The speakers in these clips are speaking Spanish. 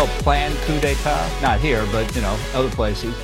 Help plan coup d'etat, not here, but you know, other places.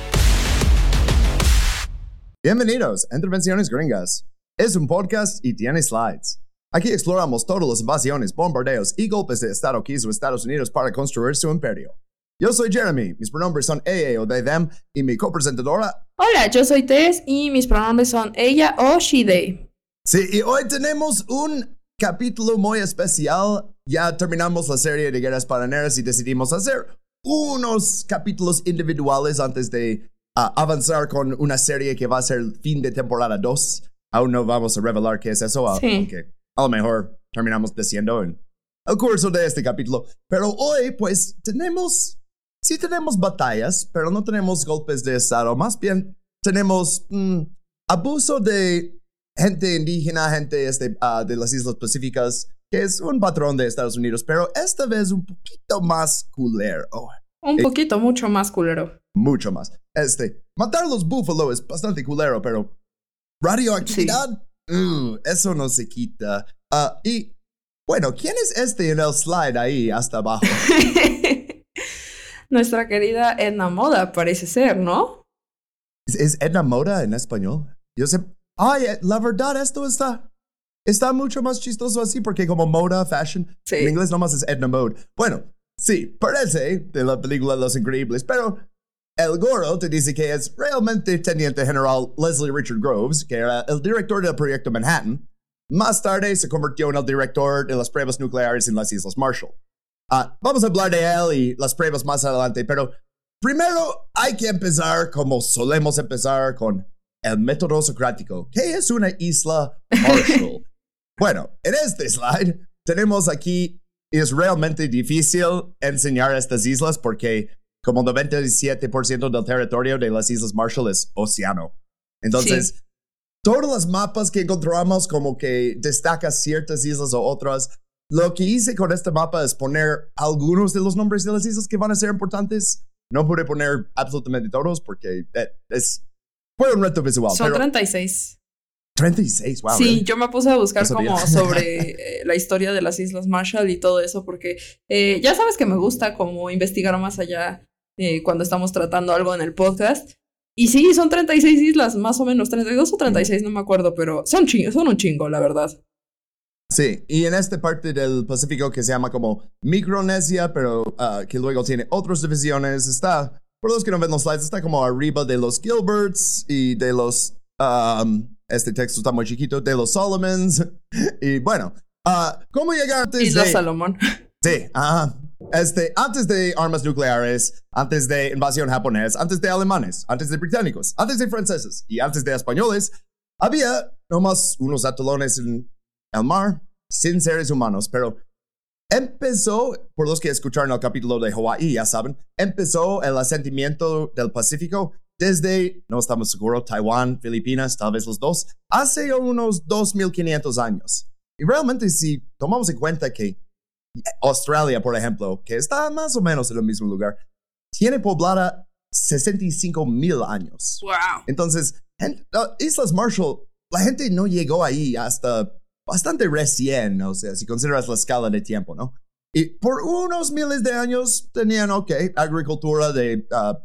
Bienvenidos a Intervenciones Gringas. Es un podcast y tiene slides. Aquí exploramos todas las invasiones, bombardeos y golpes de Estado que hizo Estados Unidos para construir su imperio. Yo soy Jeremy, mis pronombres son ella o they, them, y mi copresentadora. Hola, yo soy Tess y mis pronombres son ella o she, they. Sí, y hoy tenemos un capítulo muy especial. Ya terminamos la serie de Guerras Paraneras y decidimos hacer unos capítulos individuales antes de uh, avanzar con una serie que va a ser fin de temporada 2. Aún no vamos a revelar qué es eso, Sí. aunque a lo mejor terminamos diciendo en el curso de este capítulo. Pero hoy, pues, tenemos, sí tenemos batallas, pero no tenemos golpes de Estado. Más bien, tenemos mm, abuso de gente indígena, gente este, ah, de las Islas Pacíficas, que es un patrón de Estados Unidos, pero esta vez un poquito más culero. Un Eh, poquito, mucho más culero. Mucho más. Este, matar los búfalos es bastante culero, pero radioactividad, uh, eso no se quita. Ah, y, bueno, ¿quién es este en el slide ahí hasta abajo? Nuestra querida Edna Moda parece ser, ¿no? ¿Es, es Edna Moda en español? Yo sé. Ay, eh, la verdad, esto está. Está mucho más chistoso así porque como moda, fashion, Sí. en inglés nomás es Edna Mode. Bueno, sí, parece de la película Los Increíbles, pero el goro te dice que es realmente Teniente General Leslie Richard Groves, que era el director del proyecto Manhattan. Más tarde se convirtió en el director de las pruebas nucleares en las Islas Marshall. Ah, vamos a hablar de él y las pruebas más adelante, pero primero hay que empezar como solemos empezar con el método socrático. ¿Qué es una isla Marshall? bueno, en este slide tenemos aquí, es realmente difícil enseñar estas islas porque como 97% del territorio de las Islas Marshall es océano. Entonces, todos los mapas que encontramos como que destaca ciertas islas o otras. Lo que hice con este mapa es poner algunos de los nombres de las islas que van a ser importantes. No pude poner absolutamente todos porque eh, es fue un reto visual. Son pero 36. 36, wow. sí, really? yo me puse a buscar No como sobre eh, la historia de las Islas Marshall y todo eso, porque eh, ya sabes que me gusta como investigar más allá eh, cuando estamos tratando algo en el podcast. Y sí, son 36 islas, más o menos, 32 o 36, no me acuerdo, pero son, ching son un chingo, la verdad. Sí, y en esta parte del Pacífico que se llama como Micronesia, pero ah, que luego tiene otras divisiones, está, por los que no ven los slides, está como arriba de los Gilberts y de los, um, este texto está muy chiquito, de los Solomons. Y bueno, ah, ¿cómo llegar antes Isla de... Salomón. Sí, ajá. Este, antes de armas nucleares, antes de invasión japonesa, antes de alemanes, antes de británicos, antes de franceses y antes de españoles, había nomás unos atolones en el mar sin seres humanos, pero empezó, por los que escucharon el capítulo de Hawái, ya saben, empezó el asentimiento del Pacífico desde, no estamos seguros, Taiwán, Filipinas, tal vez los dos, hace unos 2500 años. Y realmente si tomamos en cuenta que Australia, por ejemplo, que está más o menos en el mismo lugar, tiene poblada 65 mil años. Wow. Entonces, gen- uh, Islas Marshall, la gente no llegó ahí hasta bastante recién, o sea, si consideras la escala de tiempo, ¿no? Y por unos miles de años tenían, ok, agricultura de uh,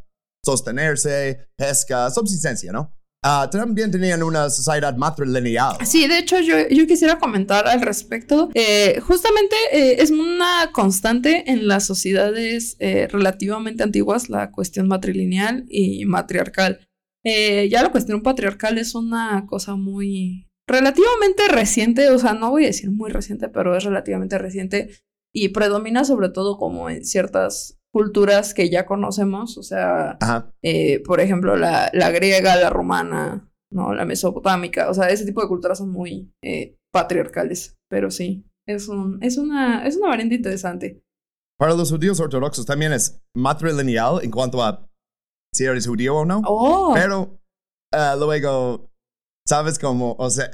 sostenerse, pesca, subsistencia, ¿no? Ah, también tenían una sociedad matrilineal. Sí, de hecho yo, yo quisiera comentar al respecto. Eh, justamente eh, es una constante en las sociedades eh, relativamente antiguas la cuestión matrilineal y matriarcal. Ya la cuestión patriarcal es una cosa muy relativamente reciente, o sea, no voy a decir muy reciente, pero es relativamente reciente y predomina sobre todo como en ciertas culturas que ya conocemos, o sea, eh, por ejemplo, la, la griega, la romana, ¿no? La mesopotámica, o sea, ese tipo de culturas son muy eh, patriarcales, pero sí, es, un, es, una, es una variante interesante. para los judíos ortodoxos también es matrilineal en cuanto a si eres judío o no. Oh. Pero uh, luego, ¿sabes cómo? O sea,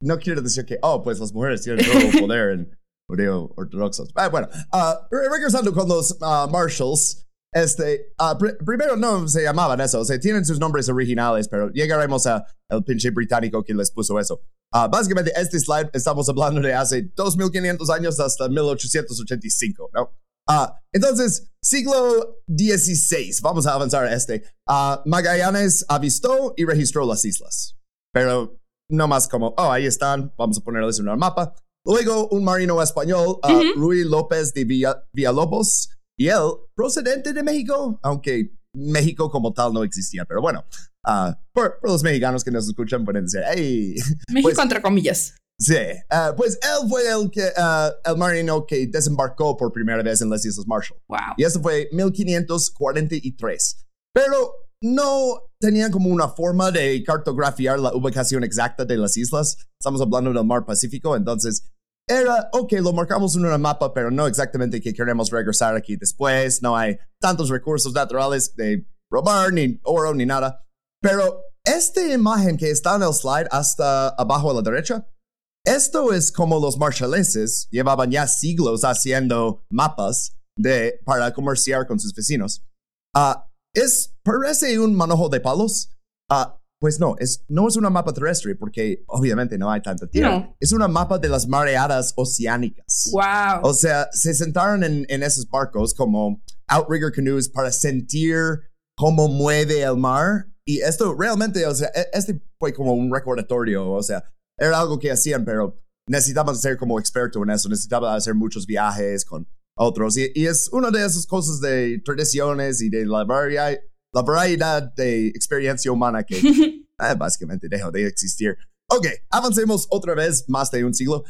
no quiero decir que, oh, pues las mujeres tienen todo poder en judío ortodoxos. Ah, bueno, uh, regresando con los uh, Marshalls, este, uh, pr primero no se llamaban eso, o sea, tienen sus nombres originales, pero llegaremos a el pinche británico que les puso eso. Básicamente, este slide estamos hablando de hace 2500 años hasta 1885, ¿no? Entonces, siglo XVI, vamos a avanzar a este. Magallanes avistó y registró las islas, pero no más como, oh, ahí están, vamos a ponerles en el mapa. Luego, un marino español, uh, Ruy López de Villa Villalobos, y él, procedente de México, aunque México como tal no existía, pero bueno, uh, por, por, los mexicanos que nos escuchan pueden decir, hey. México pues, entre comillas. Sí, uh, pues él fue el, que, uh, el marino que desembarcó por primera vez en las Islas Marshall. Wow. Y eso fue 1543. Pero no tenían como una forma de cartografiar la ubicación exacta de las islas. Estamos hablando del mar Pacífico, entonces era, ok, lo marcamos en un mapa, pero no exactamente que queremos regresar aquí después. No hay tantos recursos naturales de robar, ni oro, ni nada. Pero esta imagen que está en el slide hasta abajo a la derecha, esto es como los marshaleses llevaban ya siglos haciendo mapas de, para comerciar con sus vecinos. Uh, es, parece un manojo de palos. Uh, pues no, es, no es una mapa terrestre porque obviamente no hay tanta tierra. No. Es una mapa de las mareadas oceánicas. Wow. O sea, se sentaron en, en esos barcos como outrigger canoes para sentir cómo mueve el mar. Y esto realmente, o sea, e- este fue como un recordatorio. O sea, era algo que hacían, pero necesitaban ser como experto en eso. Necesitaban hacer muchos viajes con otros. Y, y es una de esas cosas de tradiciones y de la variedad, la variedad de experiencia humana que eh, básicamente dejó de existir. Ok, avancemos otra vez más de un siglo.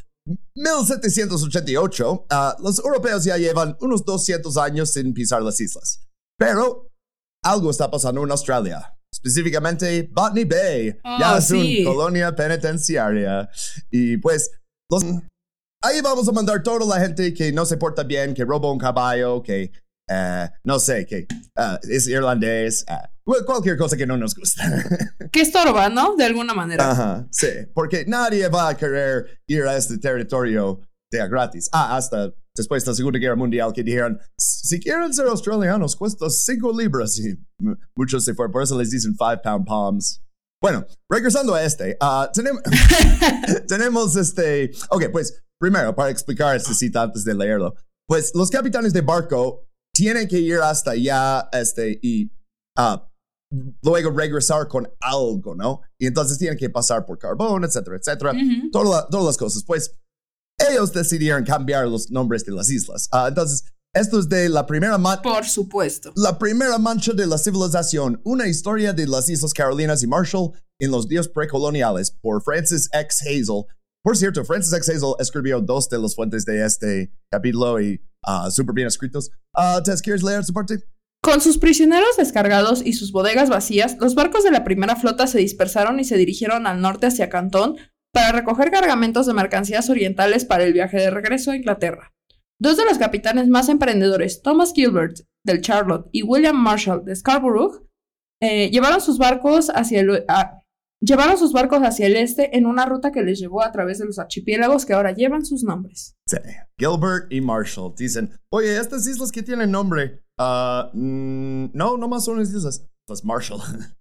1788, uh, los europeos ya llevan unos 200 años sin pisar las islas. Pero algo está pasando en Australia. Específicamente Botany Bay. Oh, ya es sí. una colonia penitenciaria. Y pues, los, ahí vamos a mandar toda la gente que no se porta bien, que roba un caballo, que eh, no sé, que uh, es irlandés, uh, cualquier cosa que no nos gusta. Que estorba, ¿no? De alguna manera. Ajá, sí, porque nadie va a querer ir a este territorio de gratis. Ah, hasta después de la Segunda Guerra Mundial que dijeron, si quieren ser australianos, cuesta 5 libras y muchos se fueron, por eso les dicen 5 pound palms. Bueno, regresando a este, ah, tenemos, tenemos este, ok, pues primero, para explicar esta cita antes de leerlo, pues los capitanes de barco tienen que ir hasta allá este, y ah, luego regresar con algo, ¿no? Y entonces tienen que pasar por carbón, etcétera, etcétera. Ujú. Toda la- todas las cosas. Pues ellos decidieron cambiar los nombres de las islas. Ah, entonces, esto es de la primera, ma- Por supuesto. la primera mancha de la civilización, una historia de las Islas Carolinas y Marshall en los días precoloniales, por Francis X. Hazel. Por cierto, Francis escribió dos de las fuentes de este capítulo y súper bien escritos. Ah, ¿Te quieres leer su parte? Con sus prisioneros descargados y sus bodegas vacías, los barcos de la primera flota se dispersaron y se dirigieron al norte hacia Cantón para recoger cargamentos de mercancías orientales para el viaje de regreso a Inglaterra. Dos de los capitanes más emprendedores, Thomas Gilbert del Charlotte y William Marshall de Scarborough, eh, llevaron sus barcos hacia el, llevaron sus barcos hacia el este en una ruta que les llevó a través de los archipiélagos que ahora llevan sus nombres. Sí. Gilbert y Marshall dicen, oye, estas islas que tienen nombre, ah, mm, no, no más son las islas, las Marshall.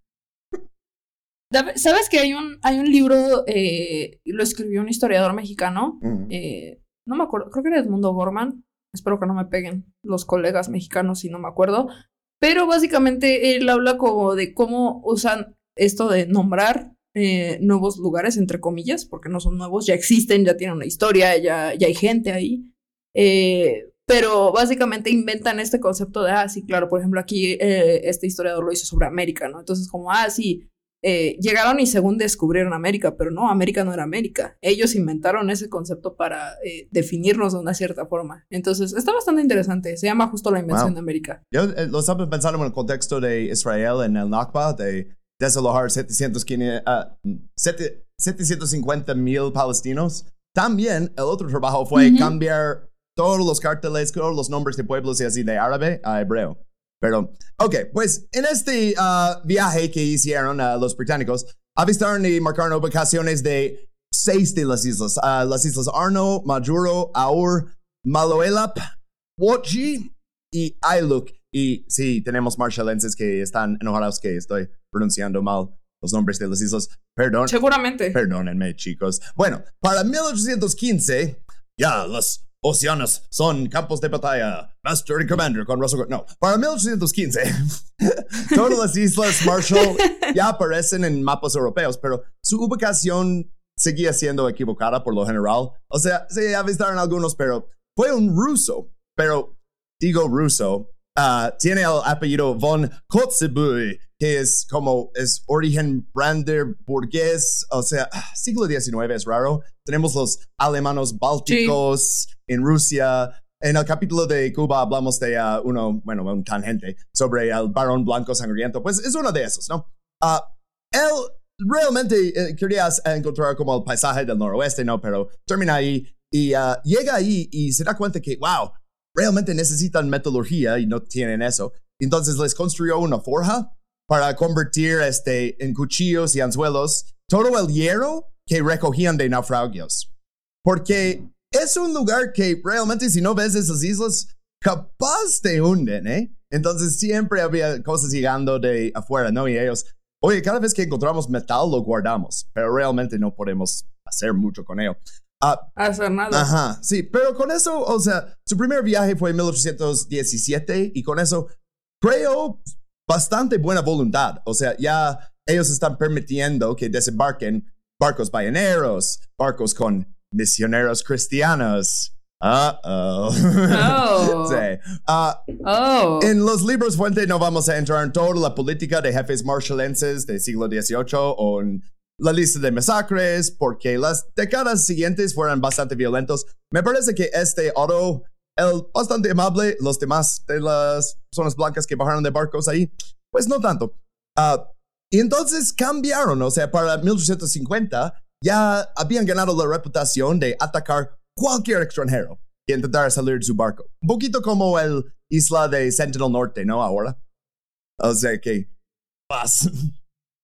Dab- ¿Sabes que hay un, hay un libro, eh, lo escribió un historiador mexicano? Mm. eh, no me acuerdo, creo que era Edmundo Gorman. Espero que no me peguen los colegas mexicanos si no me acuerdo. Pero básicamente él habla como de cómo usan esto de nombrar eh, nuevos lugares, entre comillas, porque no son nuevos, ya existen, ya tienen una historia, ya, ya hay gente ahí. Eh, pero básicamente inventan este concepto de, ah, sí, claro, por ejemplo, aquí eh, este historiador lo hizo sobre América, ¿no? Entonces, como, ah, sí, eh, llegaron y según descubrieron América, pero no, América no era América. Ellos inventaron ese concepto para eh, definirnos de una cierta forma. Entonces, está bastante interesante. Se llama justo la invención Wow. de América. Yo eh, lo estaba pensando en el contexto de Israel en el Nakba, de desalojar 700, ah, sete- 750 mil palestinos. También el otro trabajo fue cambiar todos los cárteles, todos los nombres de pueblos y así de árabe a hebreo. Pero, ok, pues en este uh, viaje que hicieron uh, los británicos, avistaron y marcaron ubicaciones de seis de las islas. Uh, las islas Arno, Majuro, Aur, Maloelap, Wochi y Ailuk. Y sí, tenemos marshallenses que están enojados que estoy pronunciando mal los nombres de las islas. Perdón. Seguramente. Perdónenme, chicos. Bueno, para 1815, ya los océanos son campos de batalla. Master and Commander con Russell. No, para 1815, todas las islas Marshall ya aparecen en mapas europeos, pero su ubicación seguía siendo equivocada por lo general. O sea, se avistaron algunos, pero fue un ruso. Pero digo ruso, uh, tiene el apellido von Kotzebue, que es como es origen brandenburgués, o sea, siglo XIX es raro. Tenemos los alemanos bálticos sí. en Rusia. En el capítulo de Cuba hablamos de uh, uno, bueno, un tangente sobre el barón blanco sangriento. Pues es uno de esos, ¿no? Uh, él realmente eh, querías encontrar como el paisaje del noroeste, ¿no? Pero termina ahí y uh, llega ahí y se da cuenta que, wow, realmente necesitan metodología y no tienen eso. Entonces les construyó una forja para convertir este, en cuchillos y anzuelos todo el hierro que recogían de naufragios. Porque es un lugar que realmente si no ves esas islas, capaz te hunden, ¿eh? Entonces siempre había cosas llegando de afuera, ¿no? Y ellos, oye, cada vez que encontramos metal lo guardamos, pero realmente no podemos hacer mucho con ello. Uh, hacer nada. Ajá, sí, pero con eso, o sea, su primer viaje fue en 1817 y con eso creo bastante buena voluntad. O sea, ya ellos están permitiendo que desembarquen barcos balleneros, barcos con misioneros cristianos. Uh oh. Oh. sí. Uh, oh. En los libros fuente no vamos a entrar en toda la política de jefes marshallenses del siglo XVIII o en la lista de masacres, porque las décadas siguientes fueron bastante violentos. Me parece que este Otto, el bastante amable, los demás de las zonas blancas que bajaron de barcos ahí, pues no tanto. Uh, y entonces cambiaron, o sea, para 1850 ya habían ganado la reputación de atacar cualquier extranjero que intentara salir de su barco. Un poquito como el isla de Sentinel Norte, ¿no? Ahora. O sea que... Paz.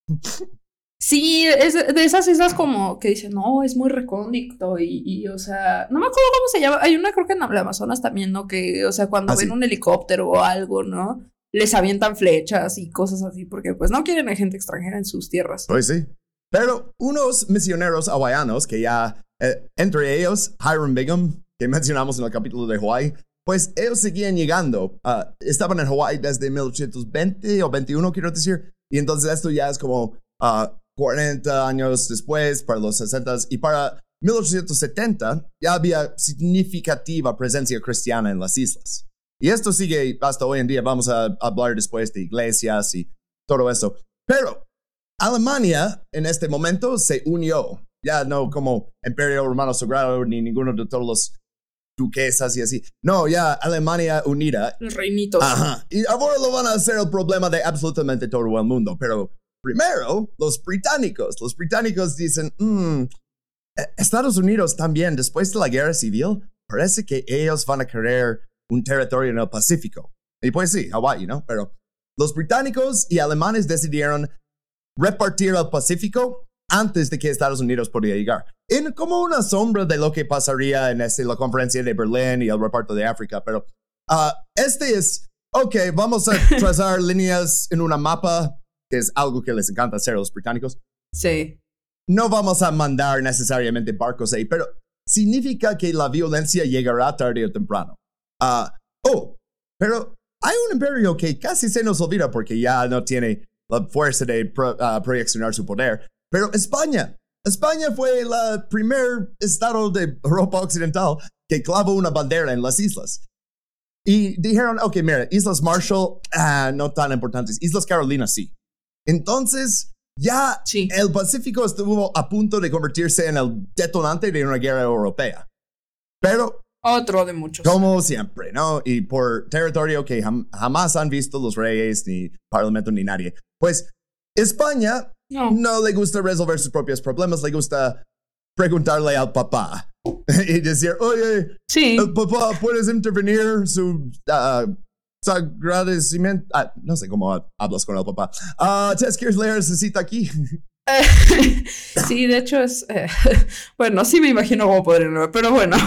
Sí, es de esas islas como que dicen, no, es muy recóndito y, y, o sea, no me acuerdo cómo se llama. Hay una creo que en el Amazonas también, ¿no? Que, o sea, cuando Ah, ven sí. un helicóptero o algo, ¿no? Les avientan flechas y cosas así, porque pues no quieren a gente extranjera en sus tierras. Pues sí. Pero unos misioneros hawaianos que ya, eh, entre ellos, Hiram Bingham, que mencionamos en el capítulo de Hawaii, pues ellos seguían llegando. Ah, estaban en Hawaii desde 1820 o 21, quiero decir. Y entonces esto ya es como ah, 40 años después, para los 60 y para 1870 ya había significativa presencia cristiana en las islas. Y esto sigue hasta hoy en día. Vamos a hablar después de iglesias y todo eso. Pero Alemania en este momento se unió. Ya no como Imperio Romano Sagrado ni ninguno de todos los duquesas y así. No, ya Alemania unida. Reinitos. Ajá. Y ahora lo van a hacer el problema de absolutamente todo el mundo. Pero primero, los británicos. Los británicos dicen, "Mm, eh, Estados Unidos también, después de la guerra civil, parece que ellos van a querer un territorio en el Pacífico. Y pues sí, Hawaii, ¿no? Pero los británicos y alemanes decidieron repartir el Pacífico antes de que Estados Unidos podía llegar. En como una sombra de lo que pasaría en este, la conferencia de Berlín y el reparto de África. Pero ah, este es, ok, vamos a trazar líneas en una mapa, que es algo que les encanta hacer a los británicos. Sí. No vamos a mandar necesariamente barcos ahí, pero significa que la violencia llegará tarde o temprano. Ah, oh, pero hay un imperio que casi se nos olvida porque ya no tiene la fuerza de pro- ah, proyeccionar su poder. Pero España, España fue el primer estado de Europa Occidental que clavó una bandera en las islas. Y dijeron, ok, mira, Islas Marshall, ah, no tan importantes. Islas Carolinas, sí. Entonces, ya Sí. el Pacífico estuvo a punto de convertirse en el detonante de una guerra europea. Pero Otro de muchos. como siempre, ¿no? Y por territorio que jam- jamás han visto los reyes, ni parlamento, ni nadie. Pues España No. no le gusta resolver sus propios problemas, le gusta preguntarle al papá y decir, oye, Sí. el papá, ¿puedes intervenir su ah, su agradecimiento? Ah, no sé cómo hablas con el papá. Ah, Tess, ¿quieres leer esa cita aquí? sí, de hecho es... eh, bueno, sí me imagino cómo podría pero bueno.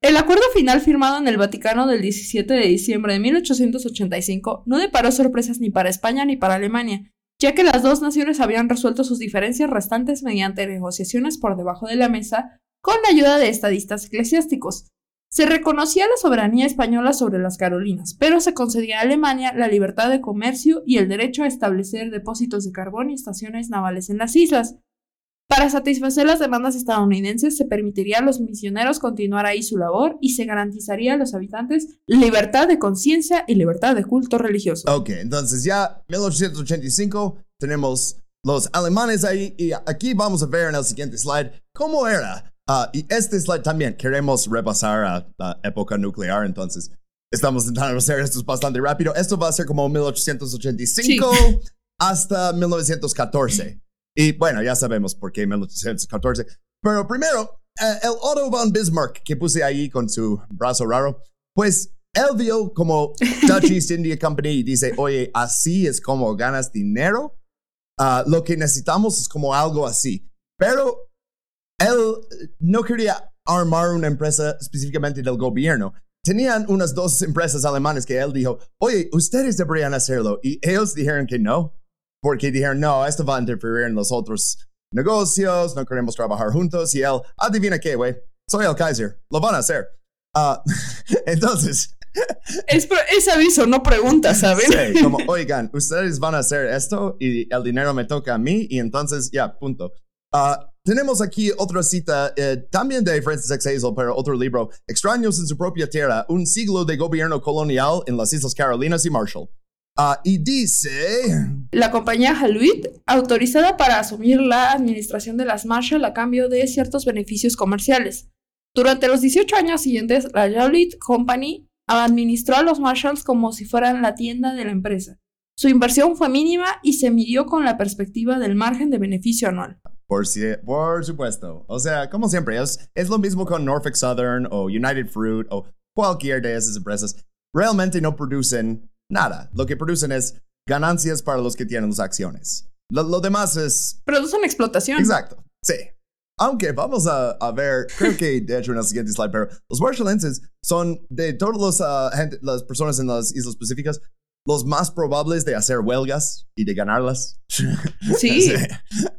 El acuerdo final firmado en el Vaticano del 17 de diciembre de 1885 no deparó sorpresas ni para España ni para Alemania, ya que las dos naciones habían resuelto sus diferencias restantes mediante negociaciones por debajo de la mesa con la ayuda de estadistas eclesiásticos. Se reconocía la soberanía española sobre las Carolinas, pero se concedía a Alemania la libertad de comercio y el derecho a establecer depósitos de carbón y estaciones navales en las islas. Para satisfacer las demandas estadounidenses se permitiría a los misioneros continuar ahí su labor y se garantizaría a los habitantes libertad de conciencia y libertad de culto religioso. Ok, entonces ya 1885 tenemos los alemanes ahí y aquí vamos a ver en el siguiente slide cómo era. Ah, y este slide también queremos repasar a la época nuclear, entonces estamos intentando hacer esto bastante rápido. Esto va a ser como 1885 hasta 1914. Y bueno, ya sabemos por qué 1814. Pero primero, eh, el Otto von Bismarck que puse ahí con su brazo raro, pues él vio como Dutch East India Company y dice, oye, así es como ganas dinero. Ah, lo que necesitamos es como algo así. Pero él no quería armar una empresa específicamente del gobierno. Tenían unas dos empresas alemanas que él dijo, oye, ustedes deberían hacerlo. Y ellos dijeron que no, porque dijeron, no, esto va a interferir en los otros negocios, no queremos trabajar juntos. Y él, adivina qué, güey, soy el Kaiser, lo van a hacer. Ah, entonces, Es, es aviso, no pregunta, ¿saben? Sí, como, oigan, ustedes van a hacer esto y el dinero me toca a mí y entonces ya, punto. Ah, tenemos aquí otra cita eh, también de Francis X. Hazel, pero otro libro, Extraños en su propia tierra, un siglo de gobierno colonial en las Islas Carolinas y Marshall. Ah, y dice, La compañía Haluit, autorizada para asumir la administración de las Marshall a cambio de ciertos beneficios comerciales. Durante los 18 años siguientes, la Haluit Company administró a los Marshalls como si fueran la tienda de la empresa. Su inversión fue mínima y se midió con la perspectiva del margen de beneficio anual. Por, si, por supuesto, o sea, como siempre, es, es lo mismo con Norfolk Southern o United Fruit o cualquier de esas empresas. Realmente no producen nada. Lo que producen es ganancias para los que tienen las acciones. Lo, lo demás es Producen explotación. Exacto, sí. Aunque vamos a, a ver, creo que de hecho en el siguiente slide, pero los Marshallenses son de todas los, ah, las personas en las Islas Pacíficas los más probables de hacer huelgas y de ganarlas. Sí,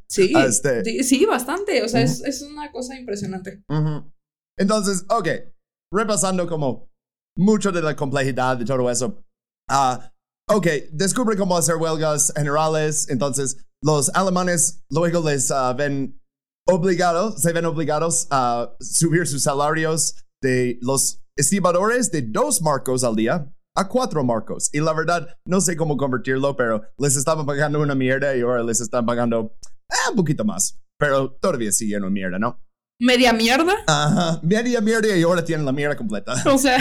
sí. Este- Sí, bastante. O sea, es, es una cosa impresionante. Entonces, ok, repasando como mucho de la complejidad de todo eso. Ah, ok, descubre cómo hacer huelgas generales. Entonces, los alemanes luego les ah, ven obligados, se ven obligados a subir sus salarios de los estibadores de dos marcos al día a cuatro marcos. Y la verdad, no sé cómo convertirlo, pero les estaban pagando una mierda y ahora les están pagando eh, un poquito más. Pero todavía siguen una mierda, ¿no? Media mierda. Ajá, media mierda y ahora tienen la mierda completa. O sea.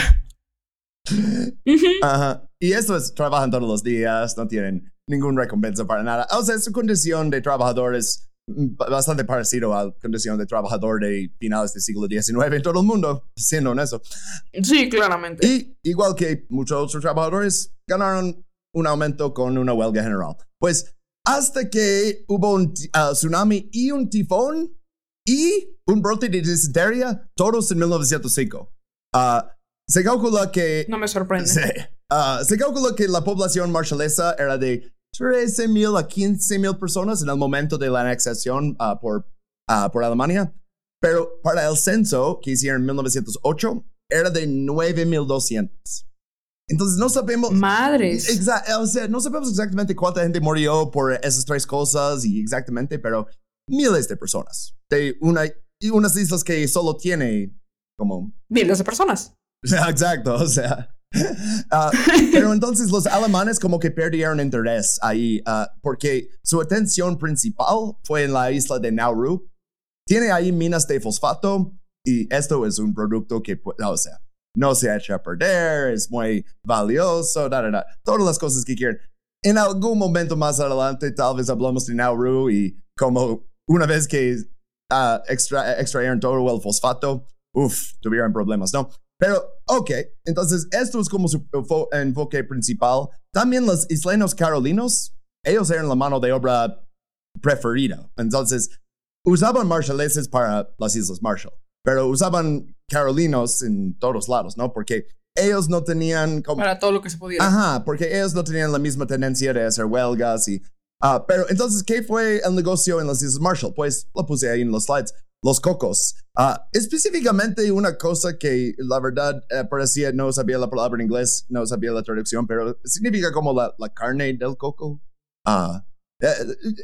Ajá. Y eso es, trabajan todos los días, no tienen ninguna recompensa para nada. O sea, su condición de trabajador es mm, bastante parecido a la condición de trabajador de finales del siglo XIX en todo el mundo, siendo honesto. Sí, claramente. Y igual que muchos otros trabajadores, ganaron un aumento con una huelga general. Pues hasta que hubo un ah, tsunami y un tifón y un brote de disentería, todos en 1905. Ah, se calcula que No me sorprende. Sí. Ah, se calculó que la población marshallesa era de 13 mil a 15 mil personas en el momento de la anexación ah, por, ah, por Alemania, pero para el censo que hicieron en 1908 era de 9.200. Entonces no sabemos... Madres. O sea, no sabemos exactamente cuánta gente murió por esas tres cosas y exactamente, pero miles de personas. De una, y unas islas que solo tiene como Miles de personas. Exacto, o sea. ah, pero entonces los alemanes como que perdieron interés ahí ah, porque su atención principal fue en la isla de Nauru. Tiene ahí minas de fosfato y esto es un producto que, o sea, no se echa a perder, es muy valioso, da, da, da, todas las cosas que quieren. En algún momento más adelante tal vez hablamos de Nauru y como una vez que ah, extra, extrayeron todo el fosfato, uf, tuvieron problemas, ¿no? Pero, ok, entonces esto es como su fo- enfoque principal. También los isleños carolinos, ellos eran la mano de obra preferida. Entonces, usaban marshalleses para las Islas Marshall, pero usaban carolinos en todos lados, ¿no? Porque ellos no tenían como... Para todo lo que se pudiera. Ajá, porque ellos no tenían la misma tendencia de hacer huelgas y... ah, pero entonces, ¿qué fue el negocio en las Islas Marshall? Pues lo puse ahí en los slides. Los cocos. Ah, específicamente una cosa que la verdad eh, parecía, no sabía la palabra en inglés, no sabía la traducción, pero significa como la, la carne del coco. Ah, eh,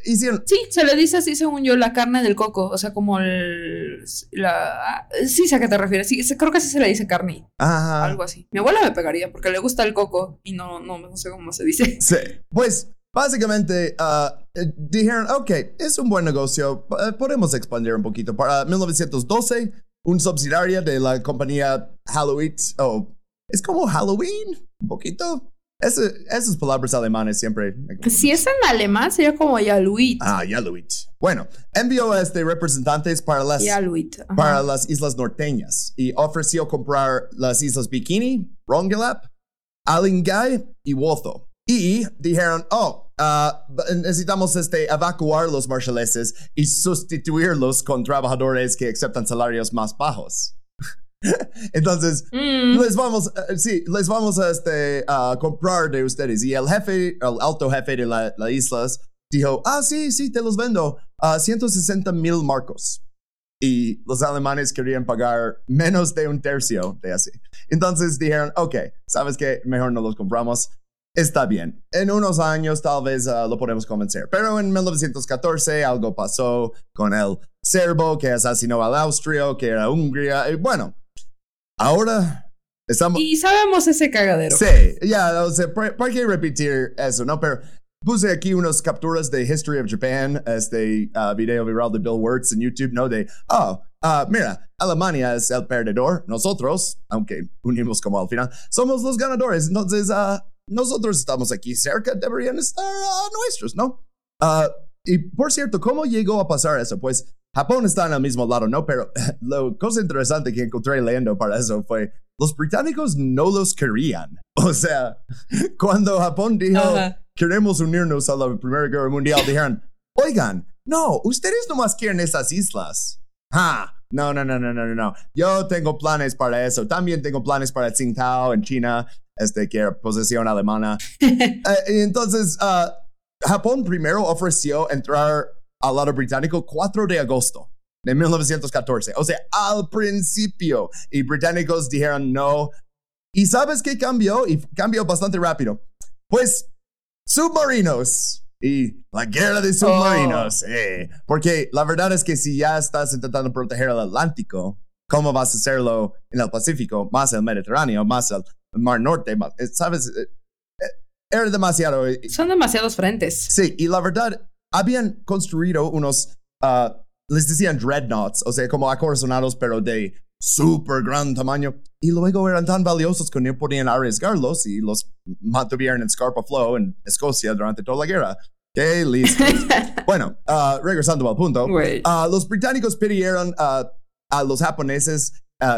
hicieron... Sí, se le dice así, según yo, la carne del coco. O sea, como el. La, sí, sé a qué te refieres. Sí, creo que así se le dice carne. Ajá. Algo así. Mi abuela me pegaría porque le gusta el coco y no, no, no sé cómo se dice. Sí, pues básicamente eh, dijeron, ok, es un buen negocio, eh, podemos expandir un poquito. Para 1912, un subsidiario de la compañía Halloween, o es como Halloween, un poquito. Esas palabras alemanes siempre... Si es en alemán, sería como Yaluit. Ah, Halloween. Bueno, envió a este representantes para las Yaluit. para las islas norteñas y ofreció comprar las islas Bikini, Rongelap, Alingay y Wozo. Y dijeron, oh, ah, necesitamos este, evacuar los marshaleses y sustituirlos con trabajadores que aceptan salarios más bajos. Entonces, Mm, les vamos, eh, sí, les vamos a este, a comprar de ustedes. Y el jefe, el alto jefe de la- las islas, dijo, ah, sí, sí, te los vendo a 160 mil marcos. Y los alemanes querían pagar menos de un tercio de así. Entonces dijeron, ok, ¿sabes qué? Mejor no los compramos. Está bien. En unos años tal vez ah, lo podemos convencer. Pero en 1914 algo pasó con el serbo que asesinó al austrio, que era Hungría. Y bueno, ahora estamos... y sabemos ese cagadero. Sí, ya, o sea, ¿por, por qué repetir eso, no? Pero puse aquí unas capturas de History of Japan, este ah, video viral de Bill Wirtz en YouTube, ¿no? De, oh, ah, mira, Alemania es el perdedor, nosotros, aunque unimos como al final, somos los ganadores, entonces, ah, nosotros estamos aquí cerca, deberían estar nuestros, ¿no? Ah, y por cierto, ¿cómo llegó a pasar eso? Pues Japón está en el mismo lado, ¿no? Pero la cosa interesante que encontré leyendo para eso fue, los británicos no los querían. O sea, cuando Japón dijo, Ajá. queremos unirnos a la Primera Guerra Mundial, dijeron, oigan, no, ustedes nomás quieren esas islas. Ah, no, no, no, no, no, no, no. Yo tengo planes para eso. También tengo planes para Tsingtao en China, este, que era posesión alemana. Eh, entonces, ah, Japón primero ofreció entrar al lado británico 4 de agosto de 1914. O sea, al principio. Y británicos dijeron no. ¿Y sabes qué cambió? Y cambió bastante rápido. Pues, submarinos. Y la guerra de submarinos. eh. Porque la verdad es que si ya estás intentando proteger el Atlántico, ¿cómo vas a hacerlo en el Pacífico? Más el Mediterráneo, más el Mar Norte, más, eh, ¿sabes? Eh, Era demasiado. Son demasiados frentes. Sí, y la verdad, habían construido unos, ah, les decían dreadnoughts, o sea, como acorazonados, pero de súper gran tamaño. Y luego eran tan valiosos que no podían arriesgarlos y los mantuvieron en Scarpa Flow en Escocia durante toda la guerra. ¡Qué listo! bueno, ah, regresando al punto. Ah, los británicos pidieron ah, a los japoneses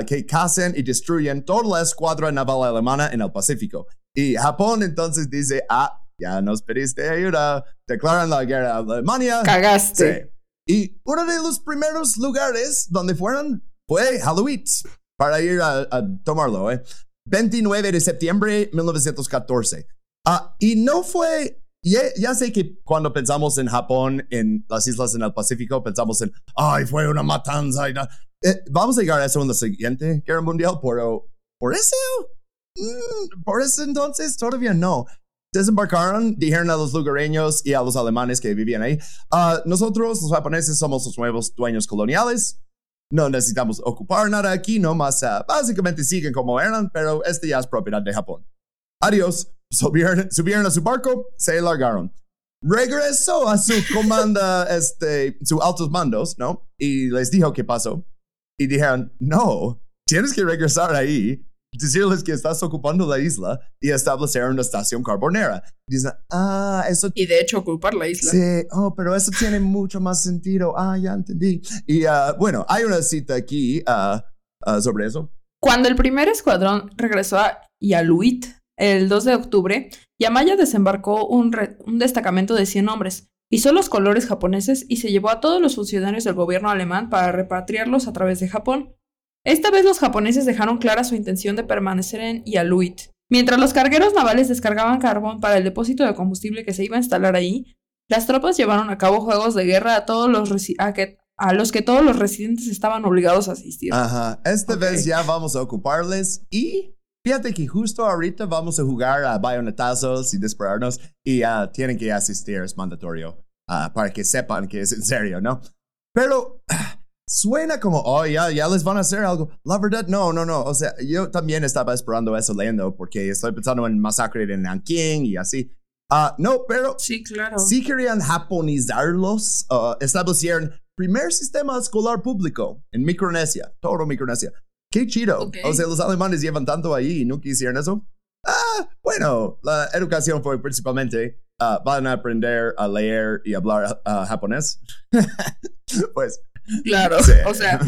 que casen y destruyan toda la escuadra naval alemana en el Pacífico. Y Japón entonces dice, ah, ya nos pediste ayuda, declaran la guerra a Alemania. Cagaste. Sí. Y uno de los primeros lugares donde fueron fue Halloween, para ir a, a tomarlo, ¿eh? 29 de septiembre 1914. Ah, y no fue, ya, sé que cuando pensamos en Japón, en las islas en el Pacífico, pensamos en, ay, fue una matanza. Y na-". Eh, vamos a llegar a eso en la siguiente guerra mundial, pero por eso, mm, por eso entonces todavía no. Desembarcaron, dijeron a los lugareños y a los alemanes que vivían ahí, "Ah, nosotros los japoneses somos los nuevos dueños coloniales, no necesitamos ocupar nada aquí, nomás ah, básicamente siguen como eran, pero este ya es propiedad de Japón. Adiós, subieron, subieron a su barco, se largaron. Regresó a su comanda, este, sus altos mandos, ¿no? Y les dijo qué pasó. Y dijeron, no, tienes que regresar ahí. Decirles que estás ocupando la isla y establecer una estación carbonera. Dicen, ah, eso... Y de hecho ocupar la isla. Sí, oh, pero eso tiene mucho más sentido. Ah, ya entendí. Y ah, bueno, hay una cita aquí ah, ah, sobre eso. Cuando el primer escuadrón regresó a Yaluit el 2 de octubre, Yamaya desembarcó un, un destacamento de 100 hombres, hizo los colores japoneses y se llevó a todos los funcionarios del gobierno alemán para repatriarlos a través de Japón. Esta vez los japoneses dejaron clara su intención de permanecer en Yaluit. Mientras los cargueros navales descargaban carbón para el depósito de combustible que se iba a instalar ahí, las tropas llevaron a cabo juegos de guerra a, todos los, a, que- a los que todos los residentes estaban obligados a asistir. Ajá, esta vez ya vamos a ocuparles y fíjate que justo ahorita vamos a jugar a bayonetazos y dispararnos y ah, tienen que asistir, es mandatorio, ah, para que sepan que es en serio, ¿no? Pero suena como, oh, ya, ya les van a hacer algo. La verdad, no, no, no. O sea, yo también estaba esperando eso leyendo porque estoy pensando en masacre de Nanking y así. Ah, no, pero Sí, claro. si querían japonizarlos, uh, establecieron primer sistema escolar público en Micronesia, todo Micronesia. Qué chido. Ok. O sea, los alemanes llevan tanto ahí y nunca hicieron eso. Ah, bueno, la educación fue principalmente, ah, van a aprender a leer y hablar ah, japonés. pues, Claro, sí. o sea,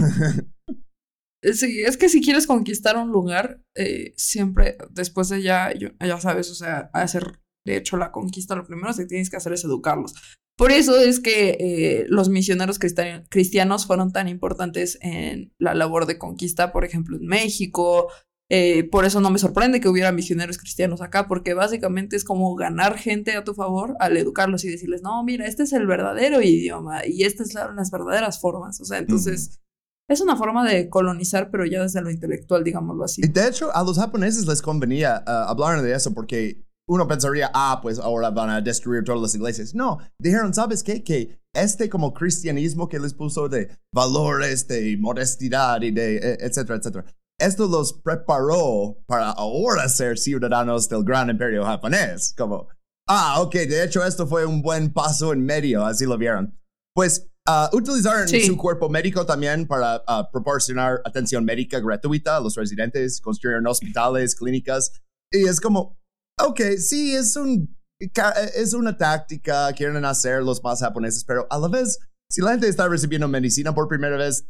sí, es que si quieres conquistar un lugar, eh, siempre después de ya, ya sabes, o sea, hacer, de hecho, la conquista, lo primero que tienes que hacer es educarlos. Por eso es que eh, los misioneros cristian- cristianos fueron tan importantes en la labor de conquista, por ejemplo, en México. Eh, por eso no me sorprende que hubiera misioneros cristianos acá, porque básicamente es como ganar gente a tu favor al educarlos y decirles, no, mira, este es el verdadero idioma y estas son las verdaderas formas. O sea, entonces es una forma de colonizar, pero ya desde lo intelectual, digámoslo así. Y de hecho, a los japoneses les convenía ah, hablar de eso porque uno pensaría, ah, pues ahora van a destruir todas las iglesias. No, dijeron, ¿sabes qué? Que este como cristianismo que les puso de valores, de modestidad y de eh, etcétera, etcétera, esto los preparó para ahora ser ciudadanos del gran imperio japonés. Como, ah, ok, de hecho esto fue un buen paso en medio, así lo vieron. Pues ah, utilizaron Sí. su cuerpo médico también para ah, proporcionar atención médica gratuita a los residentes, construyeron hospitales, clínicas. Y es como, ok, sí, es, un, es una táctica, quieren hacer los más japoneses, pero a la vez, si la gente está recibiendo medicina por primera vez,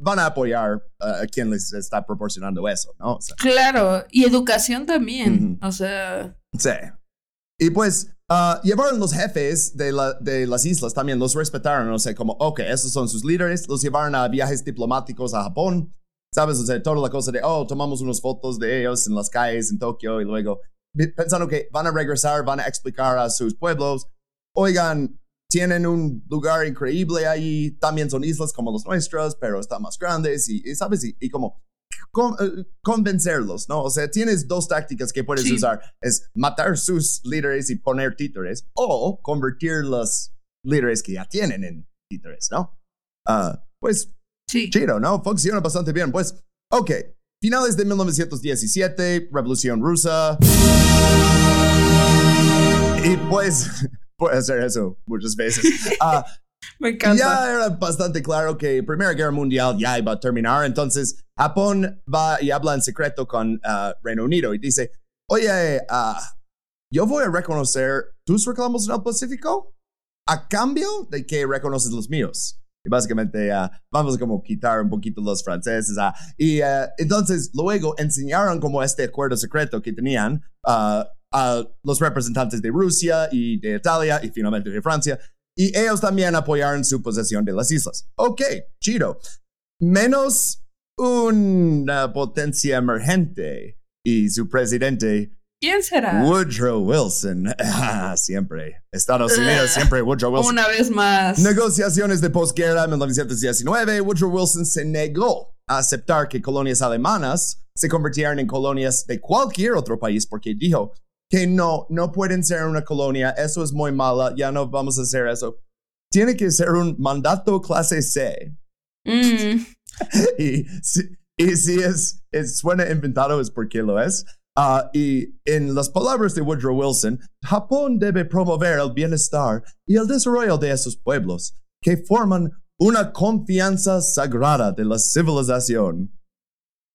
van a apoyar a quien les está proporcionando eso, ¿no? O sea, Claro, y educación también. Ujú. O sea, Sí. Y pues ah, llevaron los jefes de, la- de las islas también, los respetaron, o sea, como, ok, esos son sus líderes, los llevaron a viajes diplomáticos a Japón, ¿sabes? O sea, toda la cosa de, oh, tomamos unas fotos de ellos en las calles en Tokio y luego pensando que van a regresar, van a explicar a sus pueblos, oigan, tienen un lugar increíble ahí, también son islas como los nuestros, pero están más grandes y, y, ¿sabes? Y, y como con- eh, convencerlos, ¿no? O sea, tienes dos tácticas que puedes Sí. usar. Es matar sus líderes y poner títeres o convertir los líderes que ya tienen en títeres, ¿no? Ah, pues sí. chido, ¿no? Funciona bastante bien. Pues, ok. Finales de 1917, Revolución Rusa. Y pues, puede hacer eso muchas veces. Ah, Me encanta. ya era bastante claro que Primera Guerra Mundial ya iba a terminar, entonces Japón va y habla en secreto con ah, Reino Unido y dice, oye, ah, yo voy a reconocer tus reclamos en el Pacífico a cambio de que reconoces los míos. Y básicamente ah, vamos a como quitar un poquito los franceses. ah, y ah, entonces luego enseñaron como este acuerdo secreto que tenían a los representantes de Rusia y de Italia y finalmente de Francia. Y ellos también apoyaron su posesión de las islas. Ok, chido. Menos una potencia emergente y su presidente ¿Quién será? Woodrow Wilson. Ah, siempre. Estados Unidos, siempre Woodrow Wilson. Una vez más. Negociaciones de posguerra en 1919, Woodrow Wilson se negó a aceptar que colonias alemanas se convirtieran en colonias de cualquier otro país porque dijo que no, no pueden ser una colonia, eso es muy mala, ya no vamos a hacer eso. Tiene que ser un mandato clase C. Mm, y, si, y si es, es- suena inventado es porque lo es. Ah, y en las palabras de Woodrow Wilson, Japón debe promover el bienestar y el desarrollo de esos pueblos que forman una confianza sagrada de la civilización.